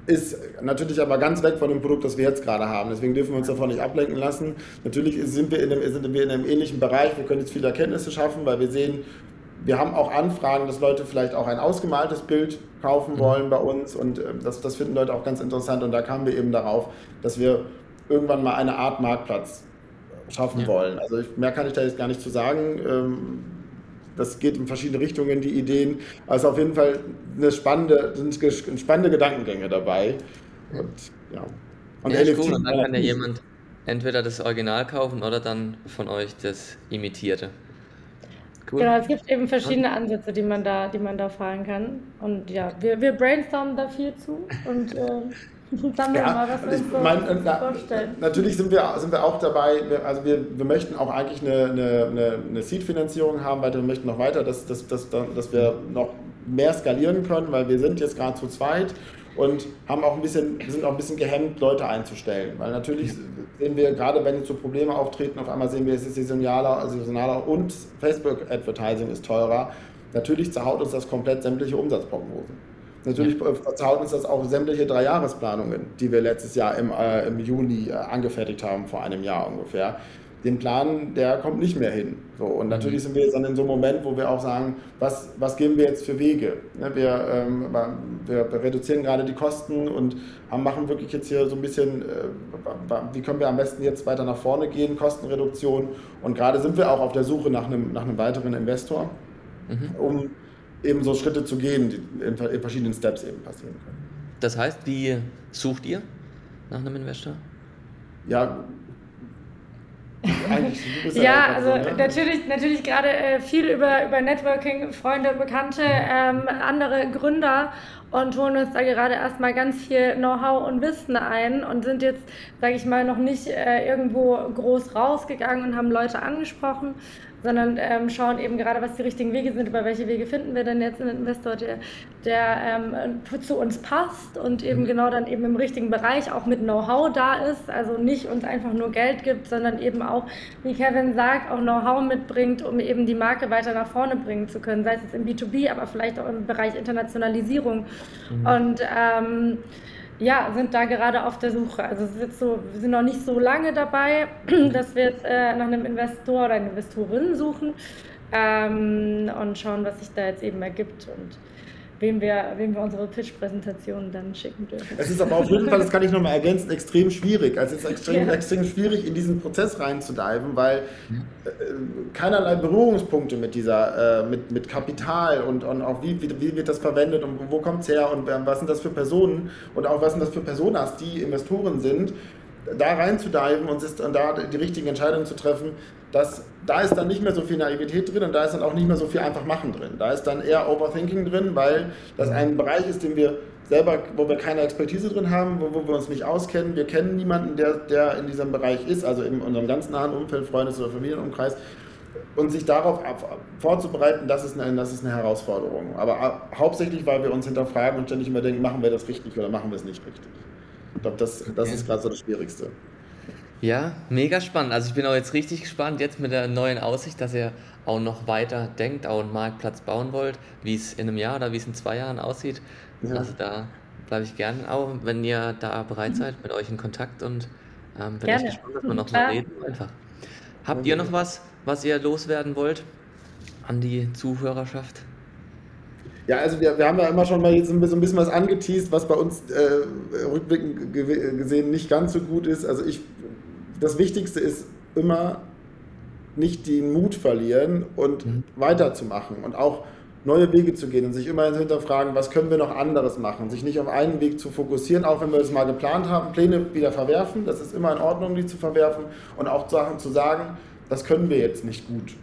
ist natürlich aber ganz weg von dem Produkt, das wir jetzt gerade haben. Deswegen dürfen wir uns davon nicht ablenken lassen. Natürlich sind wir in einem, sind wir in einem ähnlichen Bereich. Wir können jetzt viele Erkenntnisse schaffen, weil wir sehen, wir haben auch Anfragen, dass Leute vielleicht auch ein ausgemaltes Bild kaufen mhm. wollen bei uns und ähm, das, das finden Leute auch ganz interessant und da kamen wir eben darauf, dass wir irgendwann mal eine Art Marktplatz schaffen ja. wollen. Also ich, mehr kann ich da jetzt gar nicht zu sagen. Ähm, das geht in verschiedene Richtungen, die Ideen. Also auf jeden Fall eine spannende, sind spannende Gedankengänge dabei. Und, ja. Und ja, cool. Und dann kann ja jemand entweder das Original kaufen oder dann von euch das Imitierte. Cool. Genau, es gibt eben verschiedene Ansätze, die man da, die man da fahren kann. Und ja, wir, wir brainstormen da viel zu und äh, sagen wir ja, mal, was wir uns so mein, na, vorstellen. Natürlich sind wir, sind wir auch dabei, also wir, wir möchten auch eigentlich eine, eine, eine Seed-Finanzierung haben, weil wir möchten noch weiter, dass, dass, dass, dass wir noch mehr skalieren können, weil wir sind jetzt gerade zu zweit und haben auch ein bisschen, sind auch ein bisschen gehemmt, Leute einzustellen. Weil natürlich sehen wir, gerade wenn jetzt so Probleme auftreten, auf einmal sehen wir, es ist saisonaler, saisonaler und Facebook-Advertising ist teurer. Natürlich zerhaut uns das komplett sämtliche Umsatzprognosen. Natürlich ja. zerhaut uns das auch sämtliche Dreijahresplanungen, die wir letztes Jahr im, äh, im Juni äh, angefertigt haben, vor einem Jahr ungefähr den Plan, der kommt nicht mehr hin. So, und natürlich mhm. sind wir jetzt dann in so einem Moment, wo wir auch sagen, was, was gehen wir jetzt für Wege? Ne, wir, ähm, wir, reduzieren gerade die Kosten und haben, machen wirklich jetzt hier so ein bisschen, äh, wie können wir am besten jetzt weiter nach vorne gehen, Kostenreduktion. Und gerade sind wir auch auf der Suche nach einem, nach einem weiteren Investor, mhm. um eben so Schritte zu gehen, die in, in verschiedenen Steps eben passieren können. Das heißt, wie sucht ihr nach einem Investor? Ja, ja, also so, ne? natürlich, natürlich gerade äh, viel über, über Networking, Freunde, Bekannte, ähm, andere Gründer und holen uns da gerade erstmal ganz viel Know-how und Wissen ein und sind jetzt, sage ich mal, noch nicht äh, irgendwo groß rausgegangen und haben Leute angesprochen, sondern ähm, schauen eben gerade, was die richtigen Wege sind, über welche Wege finden wir denn jetzt einen Investor, der, der ähm, zu uns passt und eben mhm. genau dann eben im richtigen Bereich auch mit Know-how da ist, also nicht uns einfach nur Geld gibt, sondern eben auch, wie Kevin sagt, auch Know-how mitbringt, um eben die Marke weiter nach vorne bringen zu können, sei es jetzt im B2B, aber vielleicht auch im Bereich Internationalisierung. Mhm. Und ähm, ja, sind da gerade auf der Suche. Also es ist so, wir sind noch nicht so lange dabei, dass wir jetzt äh, nach einem Investor oder einer Investorin suchen ähm, und schauen, was sich da jetzt eben ergibt. Und wem wir, wem wir unsere Pitch-Präsentationen dann schicken dürfen. Es ist aber auf jeden Fall, das kann ich nochmal ergänzen, extrem schwierig. Also es ist extrem, ja. extrem schwierig, in diesen Prozess reinzudiven, weil äh, keinerlei Berührungspunkte mit dieser, äh, mit, mit Kapital und, und auch wie, wie, wie wird das verwendet und wo kommt es her und was sind das für Personen und auch was sind das für Personas, die Investoren sind, da reinzudiven und, und da die richtigen Entscheidungen zu treffen, das, da ist dann nicht mehr so viel Naivität drin und da ist dann auch nicht mehr so viel einfach machen drin. Da ist dann eher Overthinking drin, weil das ein Bereich ist, den wir selber, wo wir keine Expertise drin haben, wo, wo wir uns nicht auskennen. Wir kennen niemanden, der, der in diesem Bereich ist, also in unserem ganz nahen Umfeld, Freundes- oder Familienumkreis. Und sich darauf vorzubereiten, das ist, eine, das ist eine Herausforderung. Aber hauptsächlich, weil wir uns hinterfragen und ständig immer denken, machen wir das richtig oder machen wir es nicht richtig. Ich glaube, das, das ist gerade so das Schwierigste. Ja, mega spannend. Also ich bin auch jetzt richtig gespannt, jetzt mit der neuen Aussicht, dass ihr auch noch weiter denkt, auch einen Marktplatz bauen wollt, wie es in einem Jahr oder wie es in zwei Jahren aussieht. Ja. Also da bleibe ich gerne auch, wenn ihr da bereit seid, mit euch in Kontakt und ähm, bin echt gespannt, dass wir noch mal reden einfach. Habt ihr noch was, was ihr loswerden wollt an die Zuhörerschaft? Ja, also wir, wir haben ja immer schon mal jetzt ein bisschen, ein bisschen was angeteased, was bei uns äh, rückblickend gesehen nicht ganz so gut ist. Also ich das Wichtigste ist immer nicht den Mut verlieren und mhm. weiterzumachen und auch neue Wege zu gehen und sich immer hinterfragen, was können wir noch anderes machen, sich nicht auf einen Weg zu fokussieren, auch wenn wir es mal geplant haben, Pläne wieder verwerfen, das ist immer in Ordnung, die zu verwerfen und auch Sachen zu sagen, das können wir jetzt nicht gut.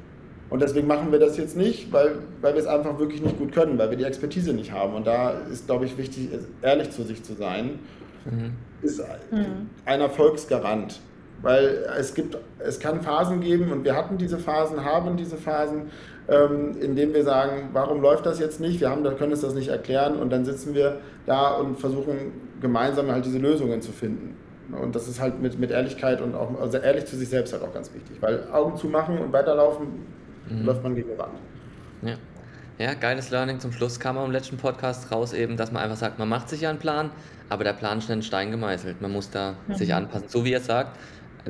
Und deswegen machen wir das jetzt nicht, weil, weil wir es einfach wirklich nicht gut können, weil wir die Expertise nicht haben. Und da ist, glaube ich, wichtig, ehrlich zu sich zu sein. Mhm. Ist mhm. ein Erfolgsgarant. Weil es gibt, es kann Phasen geben und wir hatten diese Phasen, haben diese Phasen, ähm, in denen wir sagen, warum läuft das jetzt nicht? Wir haben, können uns das nicht erklären und dann sitzen wir da und versuchen gemeinsam halt diese Lösungen zu finden. Und das ist halt mit, mit Ehrlichkeit und auch also ehrlich zu sich selbst halt auch ganz wichtig, weil Augen zu machen und weiterlaufen, mhm. läuft man gegen die Wand. Ja. Ja, geiles Learning. Zum Schluss kam im letzten Podcast raus eben, dass man einfach sagt, man macht sich ja einen Plan, aber der Plan ist schnell in Stein gemeißelt. Man muss da mhm. sich anpassen. So wie ihr sagt,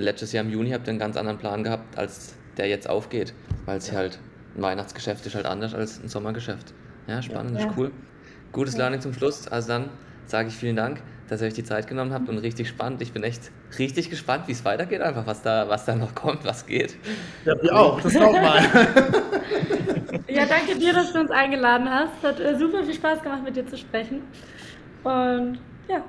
letztes Jahr im Juni habt ihr einen ganz anderen Plan gehabt, als der jetzt aufgeht, weil es ja. halt ein Weihnachtsgeschäft ist halt anders als ein Sommergeschäft. Ja, spannend, ja. ist cool. Gutes Learning zum Schluss. Also dann sage ich vielen Dank, dass ihr euch die Zeit genommen habt und richtig spannend. Ich bin echt richtig gespannt, wie es weitergeht, einfach was da, was da noch kommt, was geht. Ja, wir auch, das auch mal. ja, danke dir, dass du uns eingeladen hast. Hat äh, super viel Spaß gemacht, mit dir zu sprechen. Und ja,